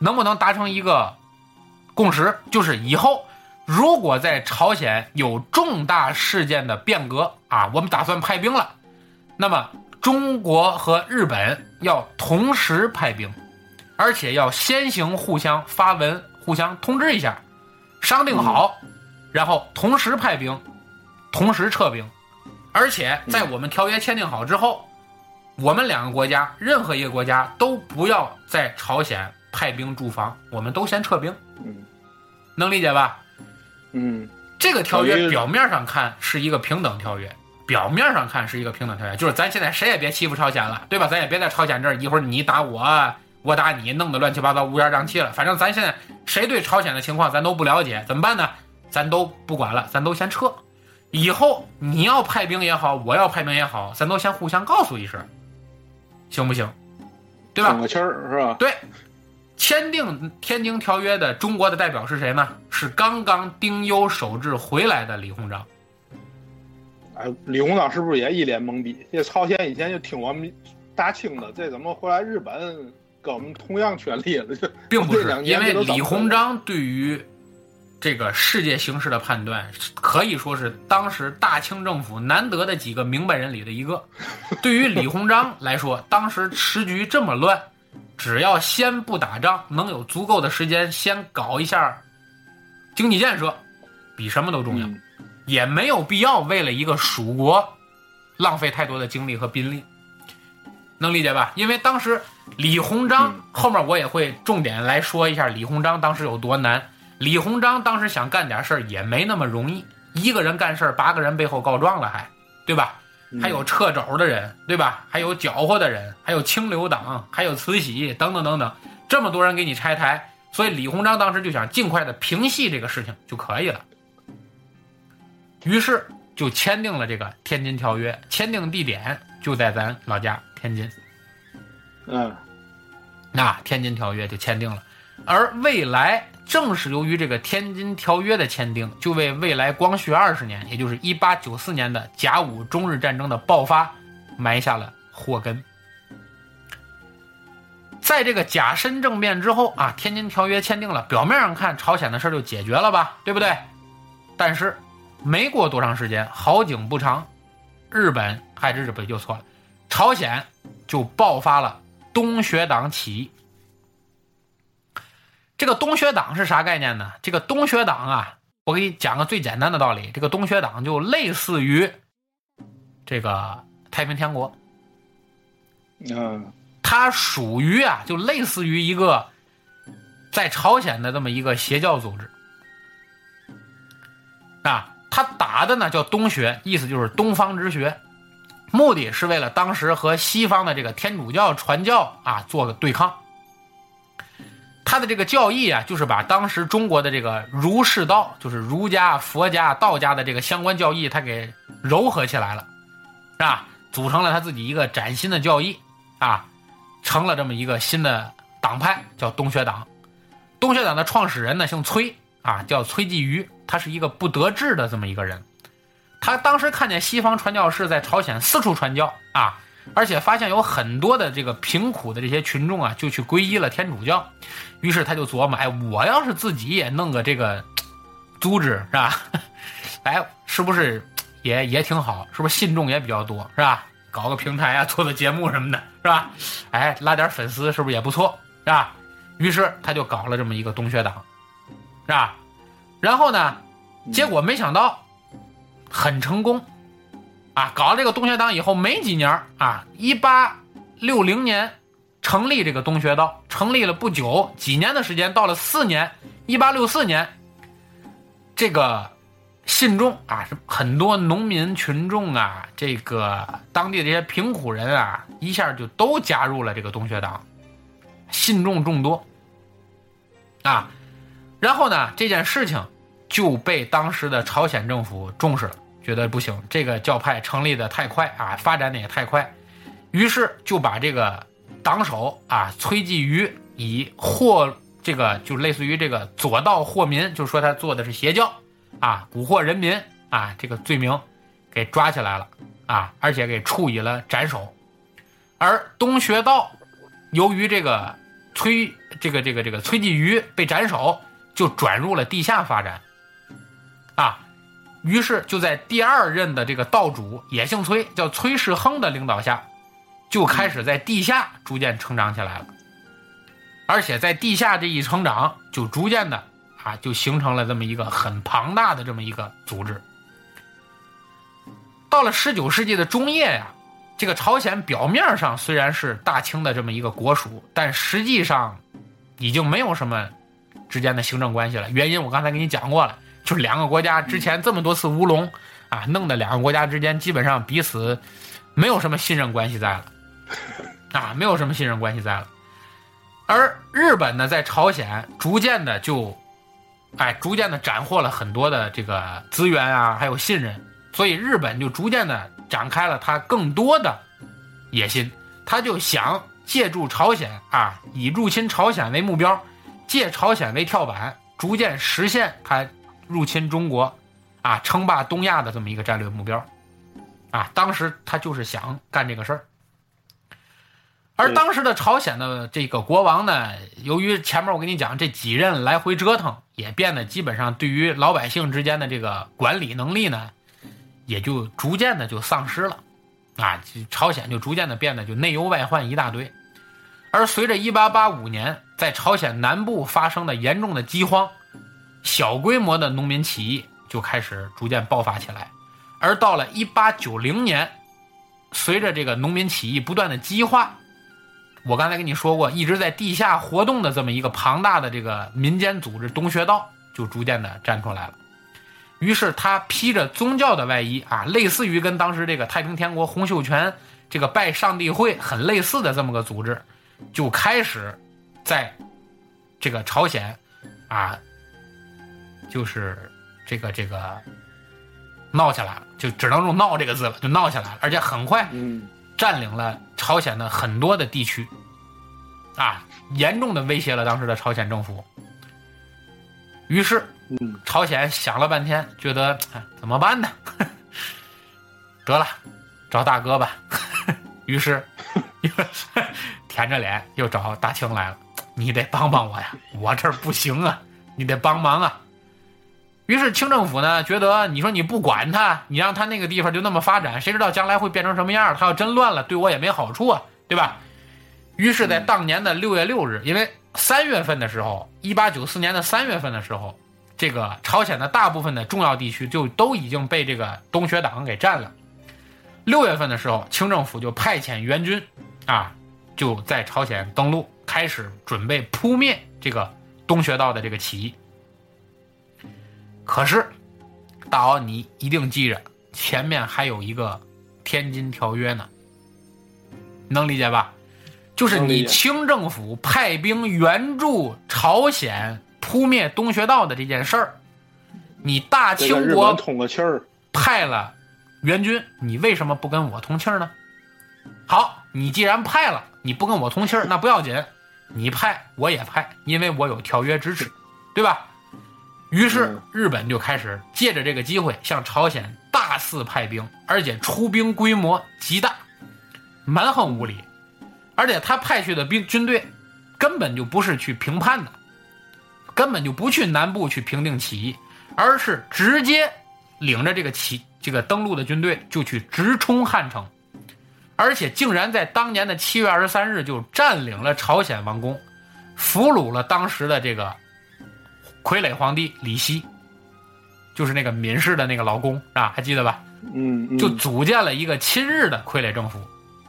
能不能达成一个共识？就是以后如果在朝鲜有重大事件的变革啊，我们打算派兵了，那么中国和日本要同时派兵，而且要先行互相发文、互相通知一下，商定好，然后同时派兵。同时撤兵，而且在我们条约签订好之后，我们两个国家任何一个国家都不要在朝鲜派兵驻防，我们都先撤兵。嗯，能理解吧？嗯，这个条约表面上看是一个平等条约，表面上看是一个平等条约，就是咱现在谁也别欺负朝鲜了，对吧？咱也别在朝鲜这儿一会儿你打我，我打你，弄得乱七八糟乌烟瘴气了。反正咱现在谁对朝鲜的情况咱都不了解，怎么办呢？咱都不管了，咱都先撤。以后你要派兵也好，我要派兵也好，咱都先互相告诉一声，行不行？对吧？个气儿是吧？对，签订天津条约的中国的代表是谁呢？是刚刚丁忧守制回来的李鸿章。哎，李鸿章是不是也一脸懵逼？这朝鲜以前就听我们大清的，这怎么回来日本跟我们同样权利了？并不是，因为李鸿章对于。这个世界形势的判断，可以说是当时大清政府难得的几个明白人里的一个。对于李鸿章来说，当时时局这么乱，只要先不打仗，能有足够的时间先搞一下经济建设，比什么都重要。也没有必要为了一个蜀国浪费太多的精力和兵力，能理解吧？因为当时李鸿章后面我也会重点来说一下李鸿章当时有多难。李鸿章当时想干点事儿也没那么容易，一个人干事儿，八个人背后告状了，还对吧？还有掣肘的人，对吧？还有搅和的人，还有清流党，还有慈禧等等等等，这么多人给你拆台，所以李鸿章当时就想尽快的平息这个事情就可以了。于是就签订了这个天津条约，签订地点就在咱老家天津。嗯，那天津条约就签订了，而未来。正是由于这个天津条约的签订，就为未来光绪二十年，也就是一八九四年的甲午中日战争的爆发埋下了祸根。在这个甲申政变之后啊，天津条约签订了，表面上看朝鲜的事就解决了吧，对不对？但是没过多长时间，好景不长，日本还是日本就错了，朝鲜就爆发了东学党起义。这个东学党是啥概念呢？这个东学党啊，我给你讲个最简单的道理，这个东学党就类似于这个太平天国，嗯，它属于啊，就类似于一个在朝鲜的这么一个邪教组织啊。他打的呢叫东学，意思就是东方之学，目的是为了当时和西方的这个天主教传教啊做个对抗。他的这个教义啊，就是把当时中国的这个儒释道，就是儒家、佛家、道家的这个相关教义，他给糅合起来了，是吧？组成了他自己一个崭新的教义，啊，成了这么一个新的党派，叫东学党。东学党的创始人呢姓崔，啊，叫崔继瑜，他是一个不得志的这么一个人。他当时看见西方传教士在朝鲜四处传教啊，而且发现有很多的这个贫苦的这些群众啊，就去皈依了天主教。于是他就琢磨，哎，我要是自己也弄个这个组织是吧？<laughs> 哎，是不是也也挺好？是不是信众也比较多是吧？搞个平台啊，做做节目什么的，是吧？哎，拉点粉丝是不是也不错？是吧？于是他就搞了这么一个东学党，是吧？然后呢，结果没想到很成功，啊，搞了这个东学党以后没几年啊，一八六零年成立这个东学道，成立了不久，几年的时间，到了四年，一八六四年，这个。信众啊，很多农民群众啊，这个当地的这些贫苦人啊，一下就都加入了这个东学党，信众众多啊。然后呢，这件事情就被当时的朝鲜政府重视了，觉得不行，这个教派成立的太快啊，发展的也太快，于是就把这个党首啊崔继瑜以祸这个就类似于这个左道祸民，就说他做的是邪教。啊，蛊惑人民啊，这个罪名给抓起来了啊，而且给处以了斩首。而东学道由于这个崔这个这个这个崔继瑜被斩首，就转入了地下发展啊。于是就在第二任的这个道主也姓崔，叫崔世亨的领导下，就开始在地下逐渐成长起来了。而且在地下这一成长，就逐渐的。啊，就形成了这么一个很庞大的这么一个组织。到了十九世纪的中叶呀，这个朝鲜表面上虽然是大清的这么一个国属，但实际上已经没有什么之间的行政关系了。原因我刚才给你讲过了，就是两个国家之前这么多次乌龙啊，弄得两个国家之间基本上彼此没有什么信任关系在了，<laughs> 啊，没有什么信任关系在了。而日本呢，在朝鲜逐渐的就。哎，逐渐的斩获了很多的这个资源啊，还有信任，所以日本就逐渐的展开了他更多的野心，他就想借助朝鲜啊，以入侵朝鲜为目标，借朝鲜为跳板，逐渐实现他入侵中国，啊，称霸东亚的这么一个战略目标，啊，当时他就是想干这个事儿。而当时的朝鲜的这个国王呢，由于前面我跟你讲这几任来回折腾，也变得基本上对于老百姓之间的这个管理能力呢，也就逐渐的就丧失了，啊，朝鲜就逐渐的变得就内忧外患一大堆。而随着1885年在朝鲜南部发生的严重的饥荒，小规模的农民起义就开始逐渐爆发起来。而到了1890年，随着这个农民起义不断的激化。我刚才跟你说过，一直在地下活动的这么一个庞大的这个民间组织东学道，就逐渐的站出来了。于是他披着宗教的外衣啊，类似于跟当时这个太平天国洪秀全这个拜上帝会很类似的这么个组织，就开始在这个朝鲜啊，就是这个这个闹起来了，就只能用“闹”这个字了，就闹起来了，而且很快，嗯。占领了朝鲜的很多的地区，啊，严重的威胁了当时的朝鲜政府。于是，朝鲜想了半天，觉得怎么办呢？<laughs> 得了，找大哥吧。<laughs> 于是，<laughs> 舔着脸又找大清来了。你得帮帮我呀，我这儿不行啊，你得帮忙啊。于是清政府呢，觉得你说你不管他，你让他那个地方就那么发展，谁知道将来会变成什么样？他要真乱了，对我也没好处啊，对吧？于是，在当年的六月六日，因为三月份的时候，一八九四年的三月份的时候，这个朝鲜的大部分的重要地区就都已经被这个东学党给占了。六月份的时候，清政府就派遣援军，啊，就在朝鲜登陆，开始准备扑灭这个东学道的这个起义。可是，大奥，你一定记着，前面还有一个天津条约呢，能理解吧？就是你清政府派兵援助朝鲜扑灭东学道的这件事儿，你大清国通个气儿，派了援军，你为什么不跟我通气儿呢？好，你既然派了，你不跟我通气儿，那不要紧，你派我也派，因为我有条约支持，对吧？于是日本就开始借着这个机会向朝鲜大肆派兵，而且出兵规模极大，蛮横无理。而且他派去的兵军队根本就不是去平叛的，根本就不去南部去平定起义，而是直接领着这个起这个登陆的军队就去直冲汉城，而且竟然在当年的七月二十三日就占领了朝鲜王宫，俘虏了当时的这个。傀儡皇帝李希，就是那个民氏的那个劳工啊，还记得吧？嗯，就组建了一个亲日的傀儡政府。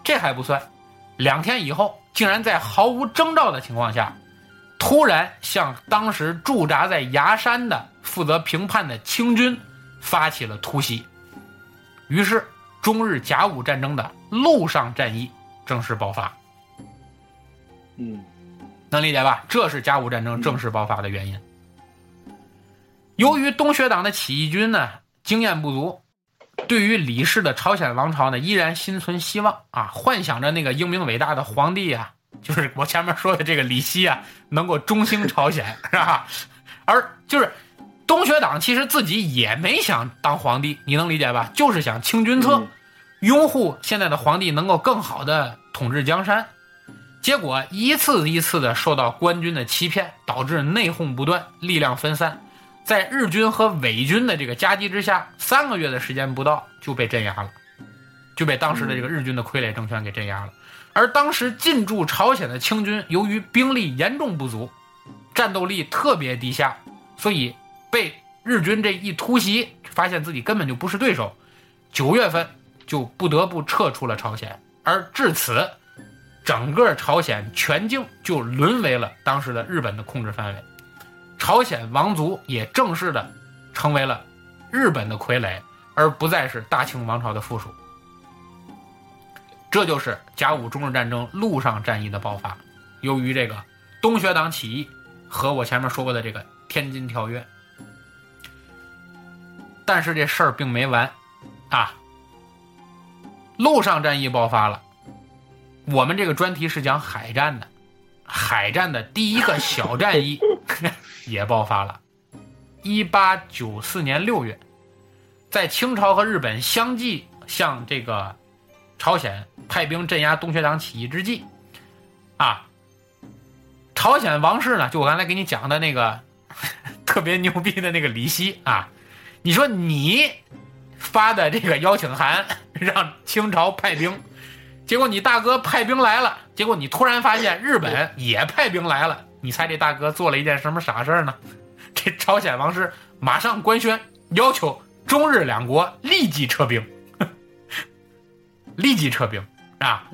这还不算，两天以后，竟然在毫无征兆的情况下，突然向当时驻扎在崖山的负责评判的清军发起了突袭。于是，中日甲午战争的陆上战役正式爆发。嗯，能理解吧？这是甲午战争正式爆发的原因。由于东学党的起义军呢经验不足，对于李氏的朝鲜王朝呢依然心存希望啊，幻想着那个英明伟大的皇帝啊，就是我前面说的这个李希啊，能够中兴朝鲜，是吧？而就是东学党其实自己也没想当皇帝，你能理解吧？就是想清君侧，拥护现在的皇帝能够更好的统治江山，结果一次一次的受到官军的欺骗，导致内讧不断，力量分散。在日军和伪军的这个夹击之下，三个月的时间不到就被镇压了，就被当时的这个日军的傀儡政权给镇压了。而当时进驻朝鲜的清军，由于兵力严重不足，战斗力特别低下，所以被日军这一突袭，发现自己根本就不是对手，九月份就不得不撤出了朝鲜。而至此，整个朝鲜全境就沦为了当时的日本的控制范围。朝鲜王族也正式的成为了日本的傀儡，而不再是大清王朝的附属。这就是甲午中日战争陆上战役的爆发。由于这个东学党起义和我前面说过的这个天津条约，但是这事儿并没完啊！陆上战役爆发了，我们这个专题是讲海战的，海战的第一个小战役。<laughs> 也爆发了。一八九四年六月，在清朝和日本相继向这个朝鲜派兵镇压东学党起义之际，啊，朝鲜王室呢，就我刚才给你讲的那个 <laughs> 特别牛逼的那个李希啊，你说你发的这个邀请函让清朝派兵，结果你大哥派兵来了，结果你突然发现日本也派兵来了。你猜这大哥做了一件什么傻事儿呢？<laughs> 这朝鲜王室马上官宣，要求中日两国立即撤兵，<laughs> 立即撤兵啊！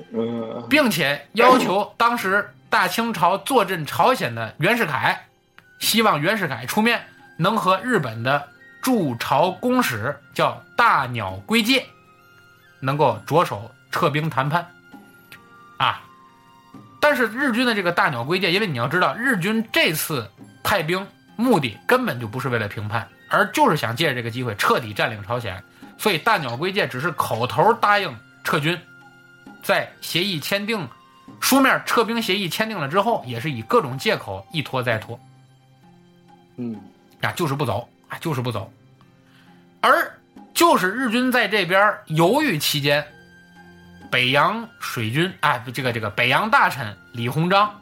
并且要求当时大清朝坐镇朝鲜的袁世凯，希望袁世凯出面，能和日本的驻朝公使叫大鸟归介，能够着手撤兵谈判，啊！但是日军的这个大鸟归界，因为你要知道，日军这次派兵目的根本就不是为了平叛，而就是想借着这个机会彻底占领朝鲜。所以大鸟归界只是口头答应撤军，在协议签订、书面撤兵协议签订了之后，也是以各种借口一拖再拖。嗯，啊，就是不走啊，就是不走。而就是日军在这边犹豫期间。北洋水军啊，这个这个北洋大臣李鸿章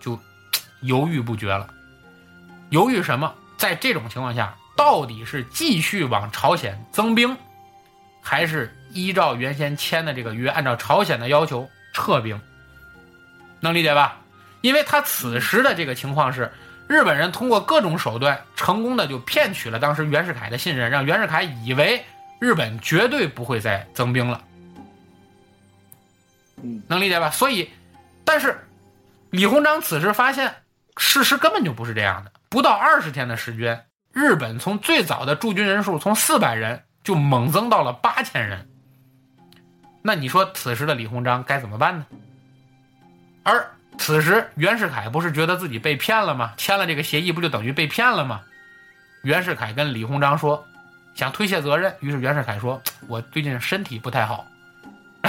就犹豫不决了。犹豫什么？在这种情况下，到底是继续往朝鲜增兵，还是依照原先签的这个约，按照朝鲜的要求撤兵？能理解吧？因为他此时的这个情况是，日本人通过各种手段，成功的就骗取了当时袁世凯的信任，让袁世凯以为日本绝对不会再增兵了。能理解吧？所以，但是李鸿章此时发现，事实根本就不是这样的。不到二十天的时间，日本从最早的驻军人数从四百人就猛增到了八千人。那你说此时的李鸿章该怎么办呢？而此时袁世凯不是觉得自己被骗了吗？签了这个协议不就等于被骗了吗？袁世凯跟李鸿章说，想推卸责任。于是袁世凯说：“我最近身体不太好。”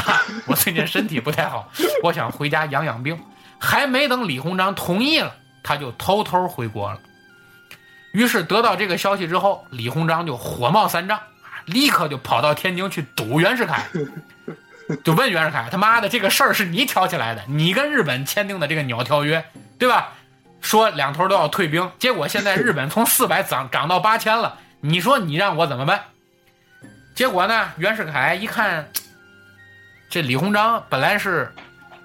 <laughs> 我最近身体不太好，我想回家养养病。还没等李鸿章同意了，他就偷偷回国了。于是得到这个消息之后，李鸿章就火冒三丈，立刻就跑到天津去堵袁世凯，<laughs> 就问袁世凯：“他妈的，这个事儿是你挑起来的，你跟日本签订的这个鸟条约，对吧？说两头都要退兵，结果现在日本从四百涨涨到八千了，你说你让我怎么办？”结果呢，袁世凯一看，这李鸿章本来是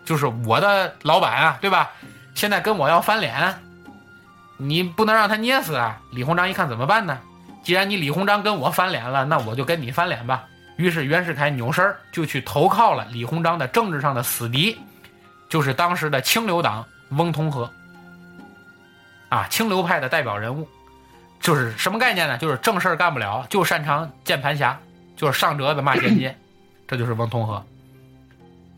就是我的老板啊，对吧？现在跟我要翻脸，你不能让他捏死啊！李鸿章一看怎么办呢？既然你李鸿章跟我翻脸了，那我就跟你翻脸吧。于是袁世凯扭身就去投靠了李鸿章的政治上的死敌，就是当时的清流党翁同龢。啊，清流派的代表人物，就是什么概念呢？就是正事干不了，就擅长键盘侠，就是上折子骂间谍，这就是翁同龢，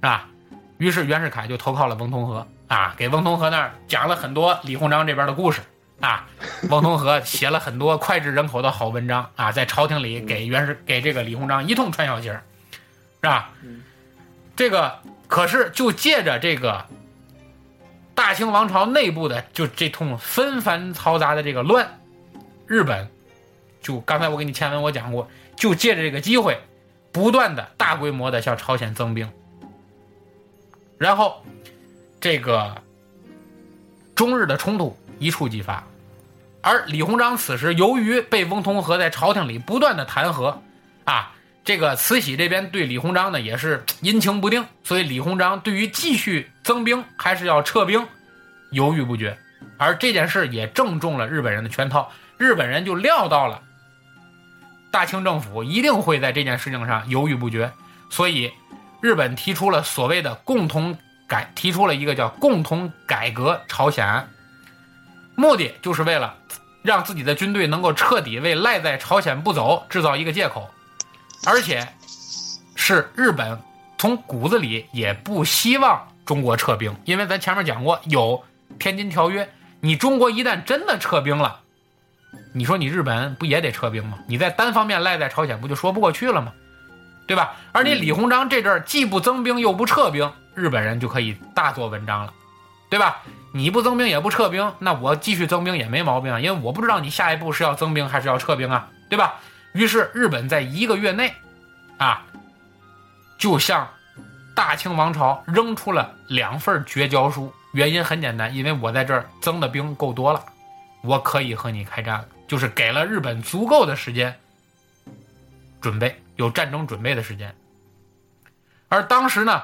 啊。于是袁世凯就投靠了翁同龢。啊，给翁同龢那儿讲了很多李鸿章这边的故事啊，翁同龢写了很多脍炙人口的好文章啊，在朝廷里给袁世给这个李鸿章一通穿小鞋，是吧？这个可是就借着这个大清王朝内部的就这通纷繁嘈杂的这个乱，日本就刚才我给你前文我讲过，就借着这个机会，不断的大规模的向朝鲜增兵，然后。这个中日的冲突一触即发，而李鸿章此时由于被翁同龢在朝廷里不断的弹劾，啊，这个慈禧这边对李鸿章呢也是阴晴不定，所以李鸿章对于继续增兵还是要撤兵，犹豫不决。而这件事也正中了日本人的圈套，日本人就料到了大清政府一定会在这件事情上犹豫不决，所以日本提出了所谓的共同。改提出了一个叫“共同改革朝鲜”，目的就是为了让自己的军队能够彻底为赖在朝鲜不走制造一个借口，而且是日本从骨子里也不希望中国撤兵，因为咱前面讲过有《天津条约》，你中国一旦真的撤兵了，你说你日本不也得撤兵吗？你在单方面赖在朝鲜不就说不过去了吗？对吧？而你李鸿章这阵儿既不增兵又不撤兵。日本人就可以大做文章了，对吧？你不增兵也不撤兵，那我继续增兵也没毛病啊，因为我不知道你下一步是要增兵还是要撤兵啊，对吧？于是日本在一个月内，啊，就向大清王朝扔出了两份绝交书。原因很简单，因为我在这儿增的兵够多了，我可以和你开战了，就是给了日本足够的时间准备，有战争准备的时间。而当时呢？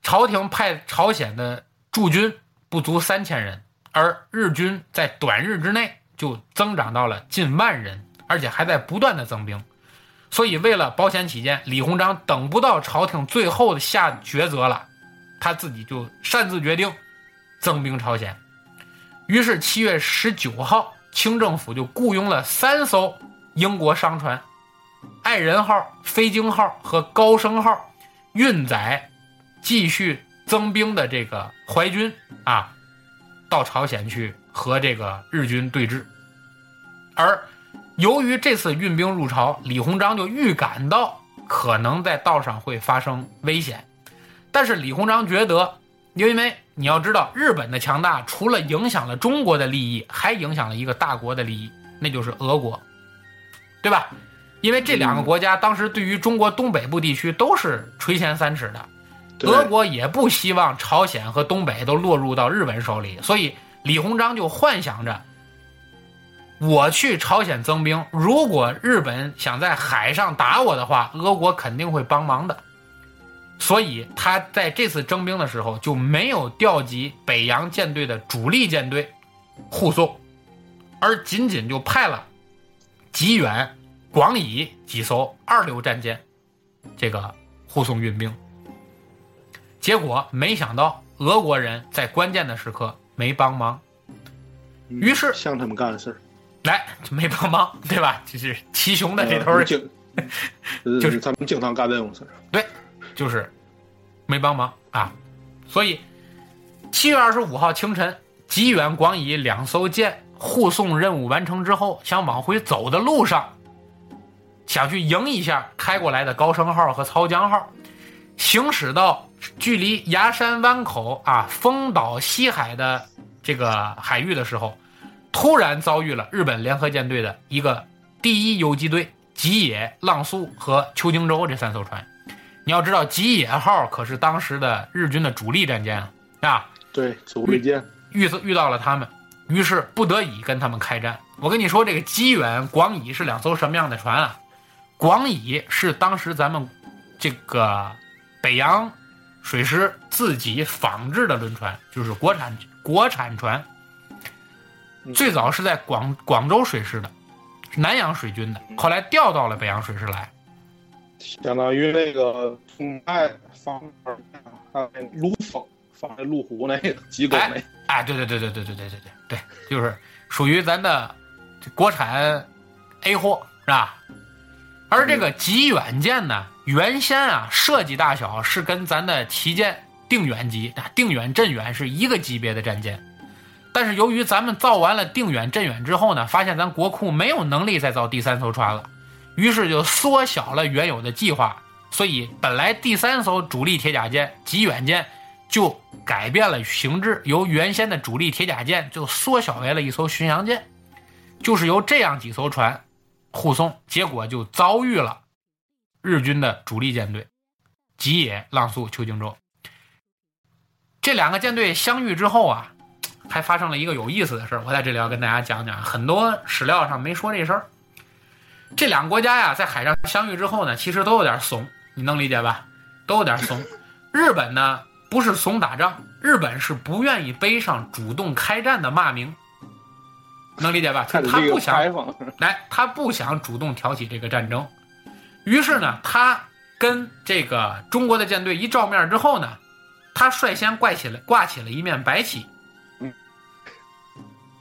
朝廷派朝鲜的驻军不足三千人，而日军在短日之内就增长到了近万人，而且还在不断的增兵。所以为了保险起见，李鸿章等不到朝廷最后的下抉择了，他自己就擅自决定增兵朝鲜。于是七月十九号，清政府就雇佣了三艘英国商船“爱人号”“飞鲸号”和“高升号”，运载。继续增兵的这个淮军啊，到朝鲜去和这个日军对峙。而由于这次运兵入朝，李鸿章就预感到可能在道上会发生危险。但是李鸿章觉得，因为你要知道，日本的强大除了影响了中国的利益，还影响了一个大国的利益，那就是俄国，对吧？因为这两个国家当时对于中国东北部地区都是垂涎三尺的。俄国也不希望朝鲜和东北都落入到日本手里，所以李鸿章就幻想着，我去朝鲜增兵，如果日本想在海上打我的话，俄国肯定会帮忙的。所以他在这次征兵的时候就没有调集北洋舰队的主力舰队护送，而仅仅就派了吉远、广乙几艘二流战舰，这个护送运兵。结果没想到，俄国人在关键的时刻没帮忙，于是像他们干的事儿，来没帮忙，对吧？就是齐雄的这头儿，就是咱们经常干这种事儿，对，就是没帮忙啊。所以七月二十五号清晨，吉远、广乙两艘舰护送任务完成之后，想往回走的路上，想去迎一下开过来的高升号和操江号，行驶到。距离崖山湾口啊，丰岛西海的这个海域的时候，突然遭遇了日本联合舰队的一个第一游击队吉野、浪速和秋荆州这三艘船。你要知道，吉野号可是当时的日军的主力战舰啊，对，主力舰遇遇到了他们，于是不得已跟他们开战。我跟你说，这个吉远、广乙是两艘什么样的船啊？广乙是当时咱们这个北洋水师自己仿制的轮船，就是国产国产船。最早是在广广州水师的，南洋水军的，后来调到了北洋水师来。相当于那个宋代放啊，陆风放那路虎那个机构那，哎，对对对对对对对对对对，就是属于咱的国产 A 货是吧？而这个极远舰呢，原先啊设计大小是跟咱的旗舰定远级啊定远镇远是一个级别的战舰，但是由于咱们造完了定远镇远之后呢，发现咱国库没有能力再造第三艘船了。于是就缩小了原有的计划，所以本来第三艘主力铁甲舰极远舰就改变了形制，由原先的主力铁甲舰就缩小为了一艘巡洋舰，就是由这样几艘船护送，结果就遭遇了日军的主力舰队吉野、浪速、秋荆州这两个舰队相遇之后啊，还发生了一个有意思的事儿，我在这里要跟大家讲讲，很多史料上没说这事儿。这两个国家呀，在海上相遇之后呢，其实都有点怂，你能理解吧？都有点怂。日本呢，不是怂打仗，日本是不愿意背上主动开战的骂名，能理解吧？他不想，来，他不想主动挑起这个战争。于是呢，他跟这个中国的舰队一照面之后呢，他率先挂起了挂起了一面白旗。嗯，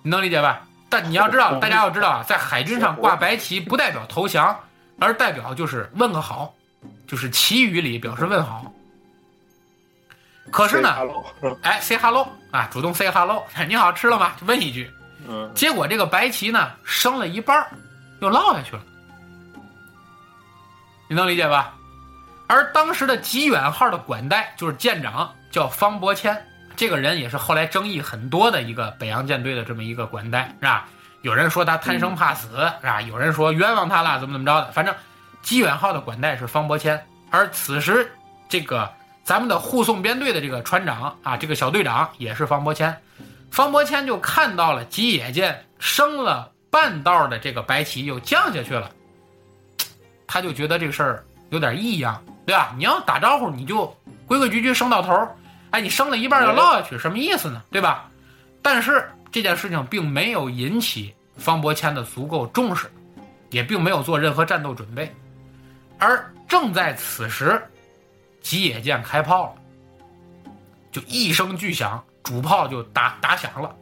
你能理解吧？但你要知道，大家要知道啊，在海军上挂白旗不代表投降，而代表就是问个好，就是旗语里表示问好。可是呢，哎，say hello 啊，主动 say hello，你好，吃了吗？问一句。结果这个白旗呢，升了一半又落下去了。你能理解吧？而当时的吉远号的管带就是舰长叫方伯谦。这个人也是后来争议很多的一个北洋舰队的这么一个管带，是吧？有人说他贪生怕死，是吧？有人说冤枉他了，怎么怎么着的？反正，吉远号的管带是方伯谦，而此时这个咱们的护送编队的这个船长啊，这个小队长也是方伯谦。方伯谦就看到了吉野舰升了半道的这个白旗又降下去了，他就觉得这个事儿有点异样，对吧？你要打招呼，你就规规矩矩升到头。哎，你升了一半要落下去，什么意思呢？对吧？但是这件事情并没有引起方伯谦的足够重视，也并没有做任何战斗准备。而正在此时，吉野舰开炮了，就一声巨响，主炮就打打响了。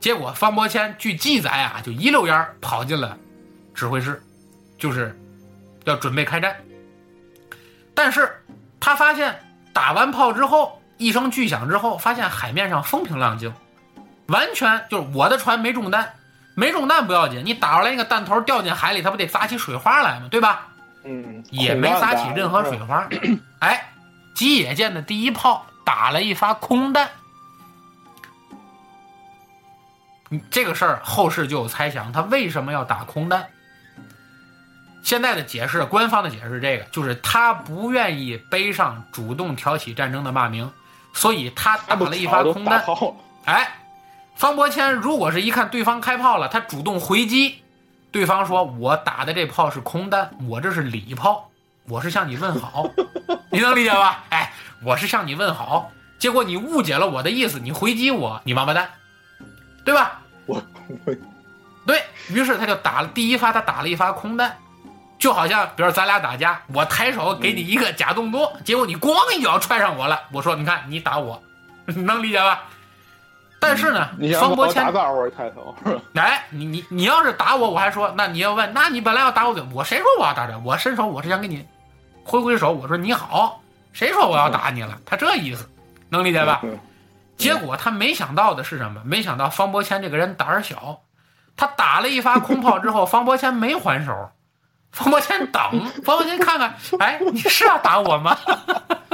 结果方伯谦据记载啊，就一溜烟跑进了指挥室，就是要准备开战。但是他发现打完炮之后。一声巨响之后，发现海面上风平浪静，完全就是我的船没中弹，没中弹不要紧，你打出来那个弹头掉进海里，它不得砸起水花来吗？对吧？嗯，也没砸起任何水花。哎，吉野舰的第一炮打了一发空弹。这个事儿后世就有猜想，他为什么要打空单？现在的解释，官方的解释，这个就是他不愿意背上主动挑起战争的骂名。所以他打了一发空单，哎，方伯谦如果是一看对方开炮了，他主动回击，对方说：“我打的这炮是空单，我这是礼炮，我是向你问好，<laughs> 你能理解吧？哎，我是向你问好，结果你误解了我的意思，你回击我，你王八蛋，对吧？我我，对于是他就打了第一发，他打了一发空弹。”就好像，比如咱俩打架，我抬手给你一个假动作，结果你咣一脚踹上我了。我说，你看你打我，<laughs> 能理解吧？但是呢，方伯谦打招呼抬头，<laughs> 哎，你你你要是打我，我还说，那你要问，那你本来要打我，我谁说我要打这？我伸手，我是想给你挥挥手，我说你好，谁说我要打你了？他这意思，能理解吧？<laughs> 结果他没想到的是什么？没想到方伯谦这个人胆儿小，他打了一发空炮之后，<laughs> 方伯谦没还手。方伯谦等，方伯谦看看，哎，你是要打我吗？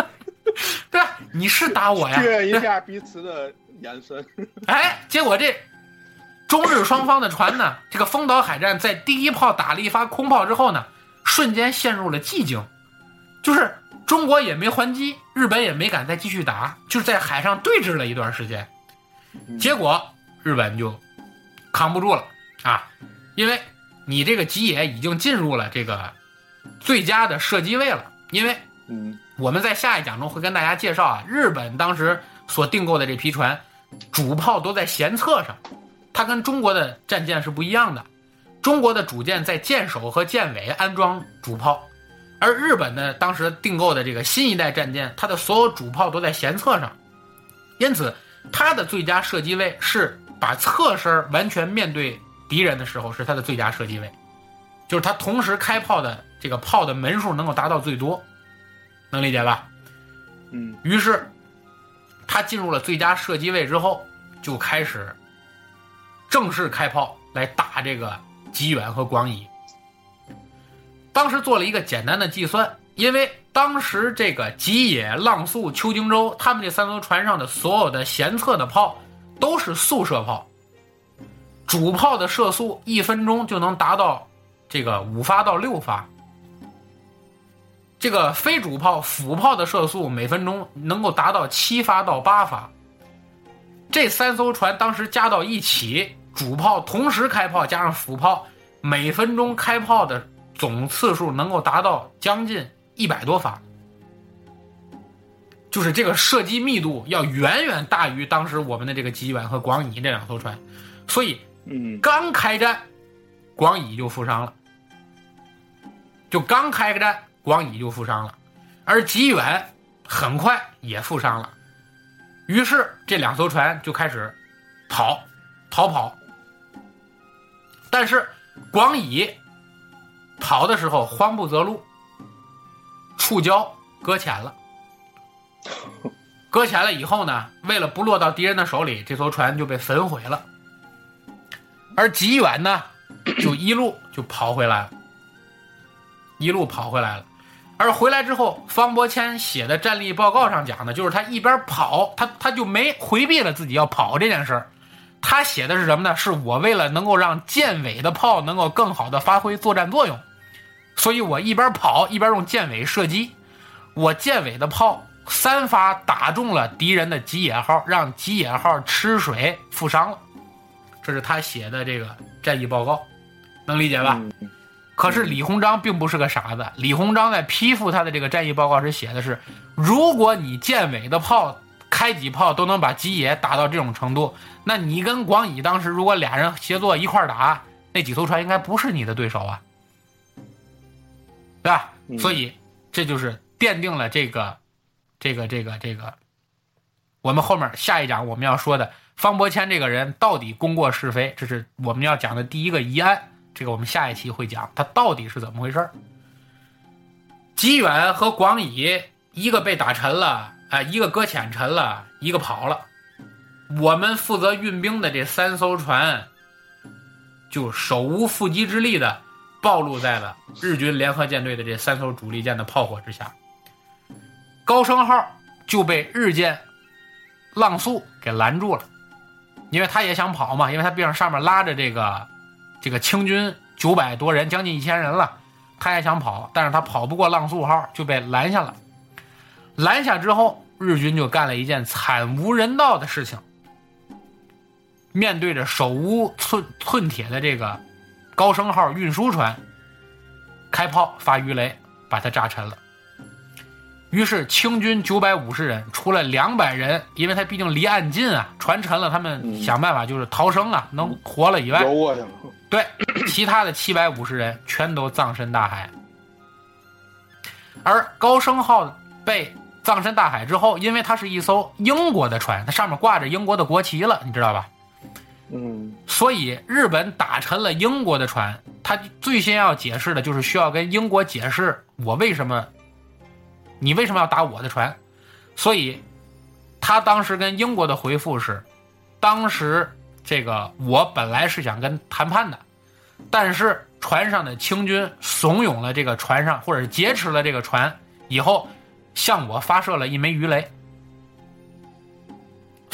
<laughs> 对吧？你是打我呀？确认一下彼此的眼神。哎，结果这中日双方的船呢，这个丰岛海战在第一炮打了一发空炮之后呢，瞬间陷入了寂静，就是中国也没还击，日本也没敢再继续打，就是在海上对峙了一段时间，结果日本就扛不住了啊，因为你这个吉野已经进入了这个最佳的射击位了，因为嗯。我们在下一讲中会跟大家介绍啊，日本当时所订购的这批船，主炮都在舷侧上，它跟中国的战舰是不一样的。中国的主舰在舰首和舰尾安装主炮，而日本呢，当时订购的这个新一代战舰，它的所有主炮都在舷侧上，因此它的最佳射击位是把侧身完全面对敌人的时候是它的最佳射击位，就是它同时开炮的这个炮的门数能够达到最多，能理解吧？嗯于是，它进入了最佳射击位之后，就开始正式开炮来打这个吉远和广乙。当时做了一个简单的计算，因为当时这个吉野、浪速、秋荆州他们这三艘船上的所有的舷侧的炮都是速射炮，主炮的射速一分钟就能达到这个五发到六发。这个非主炮辅炮的射速每分钟能够达到七发到八发。这三艘船当时加到一起，主炮同时开炮加上辅炮，每分钟开炮的总次数能够达到将近一百多发，就是这个射击密度要远远大于当时我们的这个吉远和广乙这两艘船，所以嗯刚开战，广乙就负伤了，就刚开个战，广乙就负伤了，而吉远很快也负伤了，于是这两艘船就开始跑，逃跑。但是广乙跑的时候慌不择路，触礁搁浅了。<laughs> 搁浅了以后呢，为了不落到敌人的手里，这艘船就被焚毁了。而吉远呢，就一路就跑回来了，一路跑回来了。而回来之后，方伯谦写的战力报告上讲的，就是他一边跑，他他就没回避了自己要跑这件事儿。他写的是什么呢？是我为了能够让舰尾的炮能够更好的发挥作战作用，所以我一边跑一边用舰尾射击。我舰尾的炮三发打中了敌人的吉野号，让吉野号吃水负伤了。这是他写的这个战役报告，能理解吧？嗯可是李鸿章并不是个傻子，李鸿章在批复他的这个战役报告时写的是：如果你舰尾的炮开几炮都能把吉野打到这种程度，那你跟广乙当时如果俩人协作一块儿打，那几艘船应该不是你的对手啊，对吧？嗯所以这就是奠定了这个、这个、这个、这个，我们后面下一讲我们要说的方伯谦这个人到底功过是非，这是我们要讲的第一个疑案。这个我们下一期会讲，他到底是怎么回事儿。吉远和广乙一个被打沉了，哎、一个搁浅沉了，一个跑了。我们负责运兵的这三艘船，就手无缚鸡之力的暴露在了日军联合舰队的这三艘主力舰的炮火之下。高升号就被日舰浪速给拦住了，因为他也想跑嘛，因为他边上上面拉着这个这个清军九百多人，将近一千人了，他也想跑，但是他跑不过浪速号，就被拦下了。拦下之后，日军就干了一件惨无人道的事情。面对着手无寸寸铁的这个高升号运输船，开炮发鱼雷，把它炸沉了。于是清军九百五十人，除了两百人，因为他毕竟离岸近啊，船沉了，他们嗯想办法就是逃生啊，能活了以外，游过去了。对，其他的七百五十人全都葬身大海。而高升号被葬身大海之后，因为它是一艘英国的船，它上面挂着英国的国旗了，你知道吧？嗯所以日本打沉了英国的船，他最先要解释的就是需要跟英国解释我为什么，你为什么要打我的船？所以他当时跟英国的回复是，当时这个我本来是想跟谈判的，但是船上的清军怂恿了这个船上，或者劫持了这个船以后，向我发射了一枚鱼雷。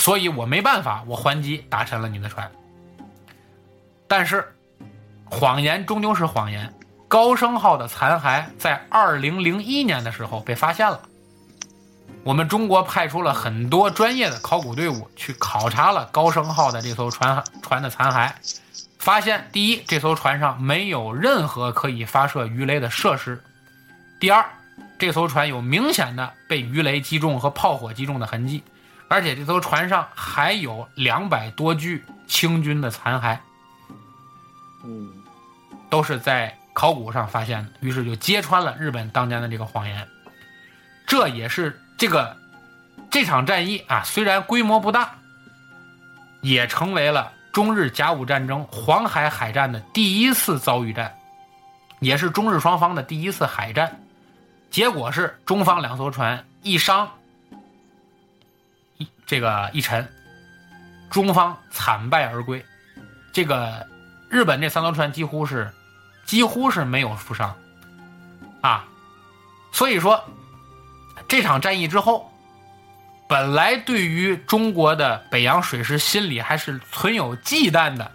所以我没办法，我还击打沉了你的船。但是，谎言终究是谎言。高升号的残骸在二零零一年的时候被发现了。我们中国派出了很多专业的考古队伍去考察了高升号的这艘船船的残骸，发现第一，这艘船上没有任何可以发射鱼雷的设施；第二，这艘船有明显的被鱼雷击中和炮火击中的痕迹，而且这艘船上还有两百多具清军的残骸，嗯，都是在考古上发现的，于是就揭穿了日本当年的这个谎言。这也是这个这场战役啊，虽然规模不大，也成为了中日甲午战争黄海海战的第一次遭遇战，也是中日双方的第一次海战。结果是中方两艘船一伤一这个一沉，中方惨败而归。这个日本这三艘船几乎是几乎是没有负伤啊，所以说。这场战役之后，本来对于中国的北洋水师心里还是存有忌惮的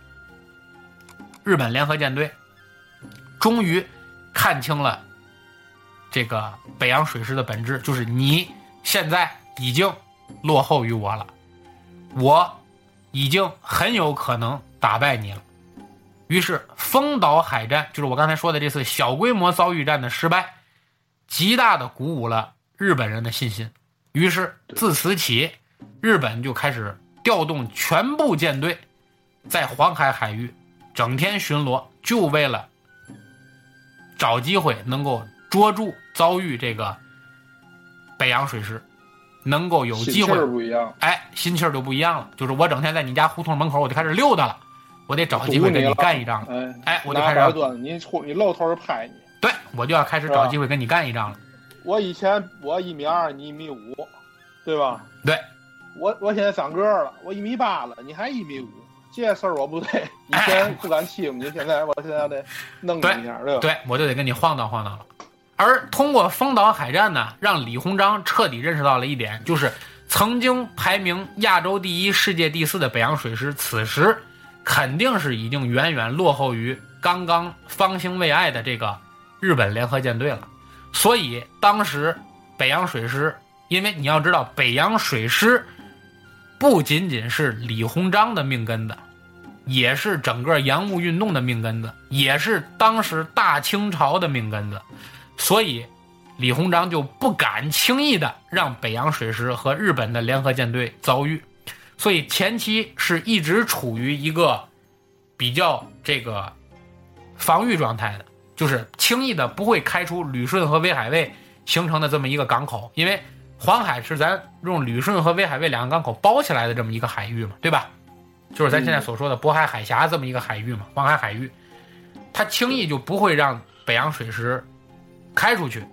日本联合舰队，终于看清了这个北洋水师的本质，就是你现在已经落后于我了，我已经很有可能打败你了。于是，丰岛海战就是我刚才说的这次小规模遭遇战的失败，极大的鼓舞了。日本人的信心，于是自此起，日本就开始调动全部舰队，在黄海海域整天巡逻，就为了找机会能够捉住遭遇这个北洋水师，能够有机会。不一样，哎，心气儿就不一样了。就是我整天在你家胡同门口，我就开始溜达了，我得找机会跟你干一仗。哎，哎，我就开始，你出你露头拍你。对，我就要开始找机会跟你干一仗了。我以前我一米二，你一米五，对吧？对，我我现在长个儿了，我一米八了，你还一米五，这事儿我不对。<laughs> 以前不敢欺负你，现在我现在得弄你一下，对吧？对，我就得跟你晃荡晃荡了。而通过丰岛海战呢，让李鸿章彻底认识到了一点，就是曾经排名亚洲第一、世界第四的北洋水师，此时肯定是已经远远落后于刚刚方兴未艾的这个日本联合舰队了。所以当时北洋水师，因为你要知道，北洋水师不仅仅是李鸿章的命根子，也是整个洋务运动的命根子，也是当时大清朝的命根子。所以李鸿章就不敢轻易的让北洋水师和日本的联合舰队遭遇，所以前期是一直处于一个比较这个防御状态的。就是轻易的不会开出旅顺和威海卫形成的这么一个港口，因为黄海是咱用旅顺和威海卫两个港口包起来的这么一个海域嘛，对吧？就是咱现在所说的渤海海峡这么一个海域嘛，黄海海域，它轻易就不会让北洋水师开出去，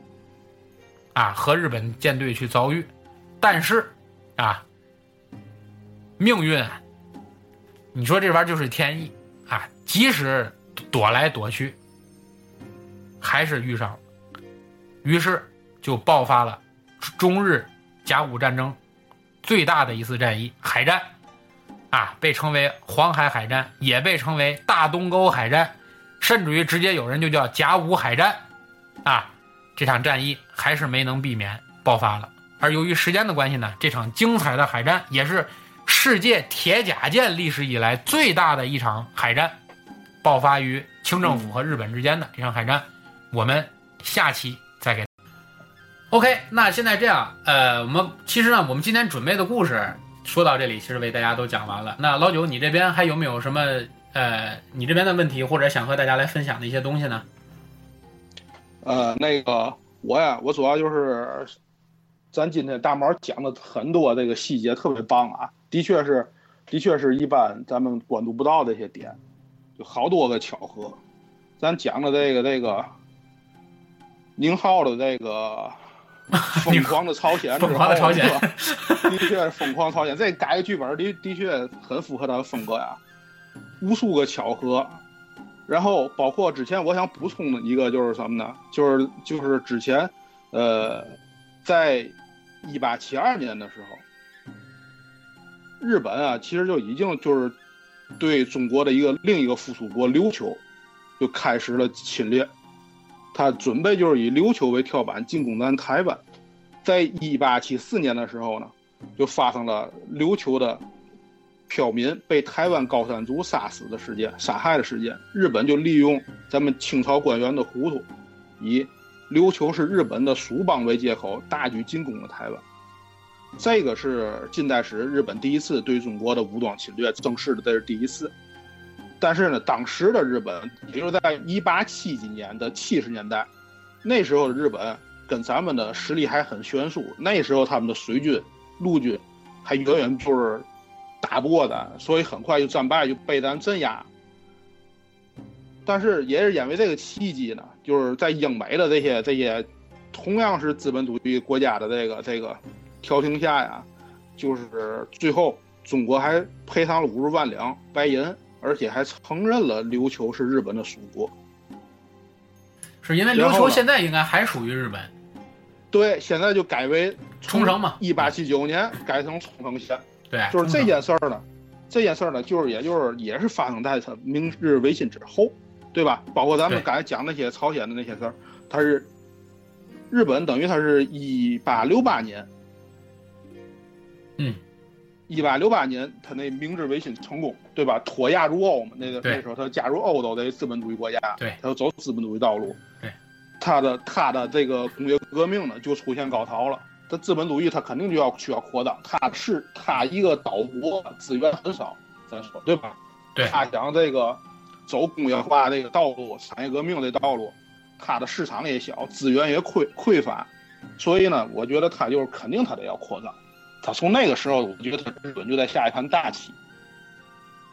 啊，和日本舰队去遭遇。但是，啊，命运，你说这玩意儿就是天意啊，即使躲来躲去。还是遇上了，于是就爆发了中日甲午战争最大的一次战役——海战，啊，被称为黄海海战，也被称为大东沟海战，甚至于直接有人就叫甲午海战，啊，这场战役还是没能避免爆发了。而由于时间的关系呢，这场精彩的海战也是世界铁甲舰历史以来最大的一场海战，爆发于清政府和日本之间的这场海战。我们下期再给。OK，那现在这样，呃，我们其实呢，我们今天准备的故事说到这里，其实为大家都讲完了。那老九，你这边还有没有什么呃，你这边的问题或者想和大家来分享的一些东西呢？呃，那个我呀，我主要就是，咱今天大毛讲的很多这个细节特别棒啊，的确是，的确是一般咱们关注不到的一些点，就好多个巧合，咱讲的这个这个。宁浩的这个 <laughs> 疯狂的朝鲜，疯狂的朝鲜，的确疯狂朝鲜。这改剧本的的确很符合他的风格呀，无数个巧合。然后包括之前我想补充的一个就是什么呢？就是就是之前，呃，在一八七二年的时候，日本啊其实就已经就是对中国的一个另一个附属国琉球就开始了侵略。他准备就是以琉球为跳板进攻咱台湾。在一八七四年的时候呢，就发生了琉球的漂民被台湾高山族杀死的事件、杀害的事件。日本就利用咱们清朝官员的糊涂，以琉球是日本的属邦为借口，大举进攻了台湾。这个是近代史日本第一次对中国的武装侵略，正式的这是第一次。但是呢，当时的日本，也就是在一八七几年的七十年代，那时候的日本跟咱们的实力还很悬殊。那时候他们的水军、陆军还远远不是打不过咱，所以很快就战败，就被咱镇压。但是也是因为这个契机呢，就是在英美的这些这些同样是资本主义国家的这个这个调停下呀，就是最后中国还赔偿了五十万两白银。而且还承认了琉球是日本的属国，是因为琉球现在应该还属于日本。对，现在就改为冲绳嘛。一八七九年改成冲绳县。对，就是这件事儿呢，这件事儿呢，就是也就是也是发生在他明治维新之后，对吧？包括咱们刚才讲那些朝鲜的那些事儿，他是日本等于他是一八六八年，嗯。一八六八年，他那明治维新成功，对吧？脱亚入欧嘛，那个那时候他加入欧洲的资本主义国家，对，他就走资本主义道路。对，他的他的这个工业革命呢，就出现高潮了。他资本主义他肯定就要需要扩张，他是他一个岛国，资源很少，咱说对吧？对，他想这个走工业化这个道路，产业革命的道路，他的市场也小，资源也匮匮乏，所以呢，我觉得他就是肯定他得要扩张。他从那个时候，我觉得他日本就在下一盘大棋。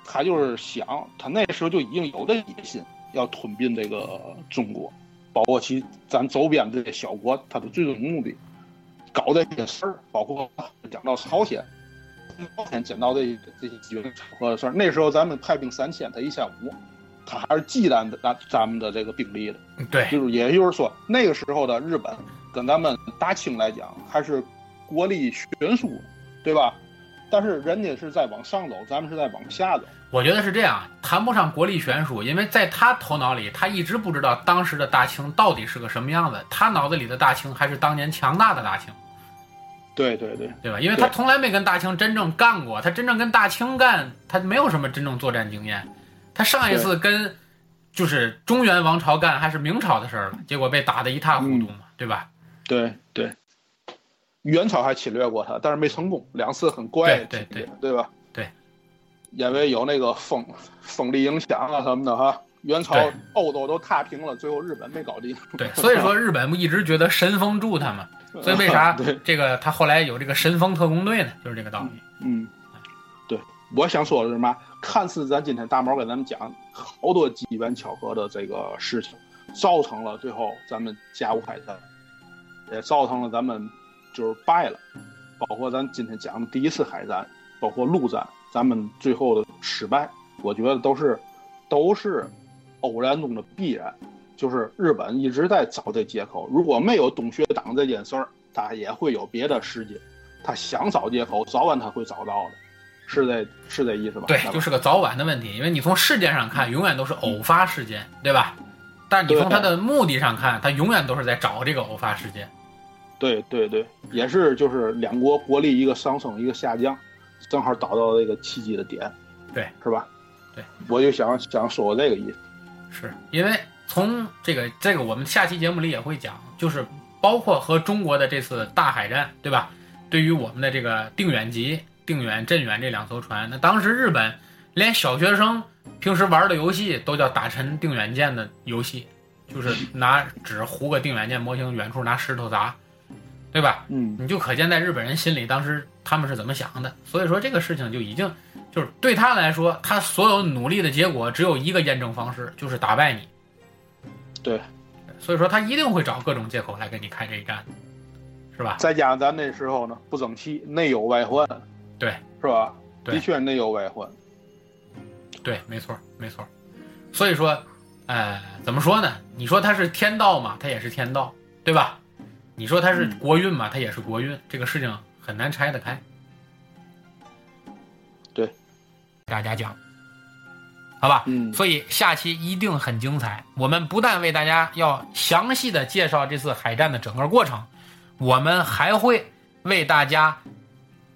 他就是想，他那时候就已经有这野心，要吞并这个中国，包括其咱周边这些小国，他的最终目的，搞这些事儿，包括讲到朝鲜，朝鲜捡到这这些机缘巧合的事儿。那时候咱们派兵三千，他一千五，他还是忌惮咱咱们的这个兵力的。对，就是也就是说，那个时候的日本跟咱们大清来讲，还是。国力悬殊，对吧？但是人家是在往上走，咱们是在往下走。我觉得是这样，谈不上国力悬殊，因为在他头脑里，他一直不知道当时的大清到底是个什么样子。他脑子里的大清还是当年强大的大清。对对对，对吧？因为他从来没跟大清真正干过，他真正跟大清干，他没有什么真正作战经验。他上一次跟就是中原王朝干，还是明朝的事儿了，结果被打得一塌糊涂嘛，对吧？对对。元朝还侵略过他，但是没成功，两次很怪，对对对吧？对，因为有那个风风力影响啊什么的哈。元朝欧洲都踏平了，最后日本没搞定。对，所以说日本不一直觉得神风助他嘛？<laughs> 所以为啥 <laughs> 这个他后来有这个神风特工队呢？就是这个道理。嗯，对，我想说的是什么？看似咱今天大毛给咱们讲好多机缘巧合的这个事情，造成了最后咱们甲午海战，也造成了咱们。就是败了，包括咱今天讲的第一次海战，包括陆战，咱们最后的失败，我觉得都是都是偶然中的必然。就是日本一直在找这借口，如果没有东学党这件事儿，他也会有别的事情。他想找借口，早晚他会找到的，是这是这意思吧？对，就是个早晚的问题。因为你从事件上看，永远都是偶发事件，对吧？但是你从他的目的上看，他永远都是在找这个偶发事件。对对对，也是就是两国国力一个上升一个下降，正好找到这个契机的点，对，是吧？对，我就想想说这个意思，是因为从这个这个我们下期节目里也会讲，就是包括和中国的这次大海战，对吧？对于我们的这个定远级、定远、镇远这两艘船，那当时日本连小学生平时玩的游戏都叫打沉定远舰的游戏，就是拿纸糊个定远舰模型，远处拿石头砸。对吧？嗯，你就可见在日本人心里，当时他们是怎么想的。所以说这个事情就已经，就是对他来说，他所有努力的结果只有一个验证方式，就是打败你。对，所以说他一定会找各种借口来跟你开这一战，是吧？再加上咱那时候呢不争气，内忧外患，对，是吧？的确内忧外患。对，没错，没错。所以说，呃，怎么说呢？你说他是天道嘛，他也是天道，对吧？你说它是国运嘛？它也是国运，这个事情很难拆得开。对，大家讲，好吧？嗯所以下期一定很精彩。我们不但为大家要详细的介绍这次海战的整个过程，我们还会为大家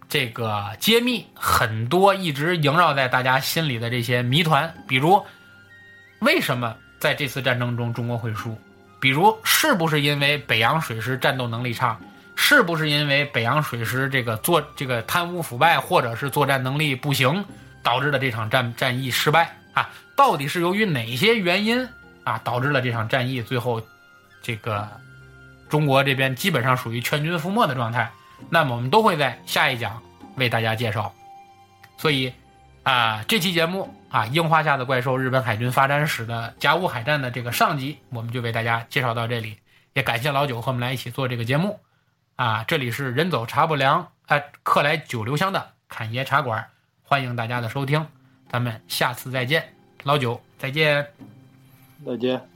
这个揭秘很多一直萦绕在大家心里的这些谜团，比如为什么在这次战争中中国会输，比如是不是因为北洋水师战斗能力差，是不是因为北洋水师这个作这个贪污腐败或者是作战能力不行导致的这场战战役失败啊？到底是由于哪些原因啊导致了这场战役最后这个中国这边基本上属于全军覆没的状态？那么我们都会在下一讲为大家介绍。所以啊，这期节目啊，《樱花下的怪兽：日本海军发展史》的甲午海战的这个上集，我们就为大家介绍到这里。也感谢老九和我们来一起做这个节目啊！这里是人走茶不凉，哎、客来酒留香的侃爷茶馆，欢迎大家的收听，咱们下次再见，老九再见。再见。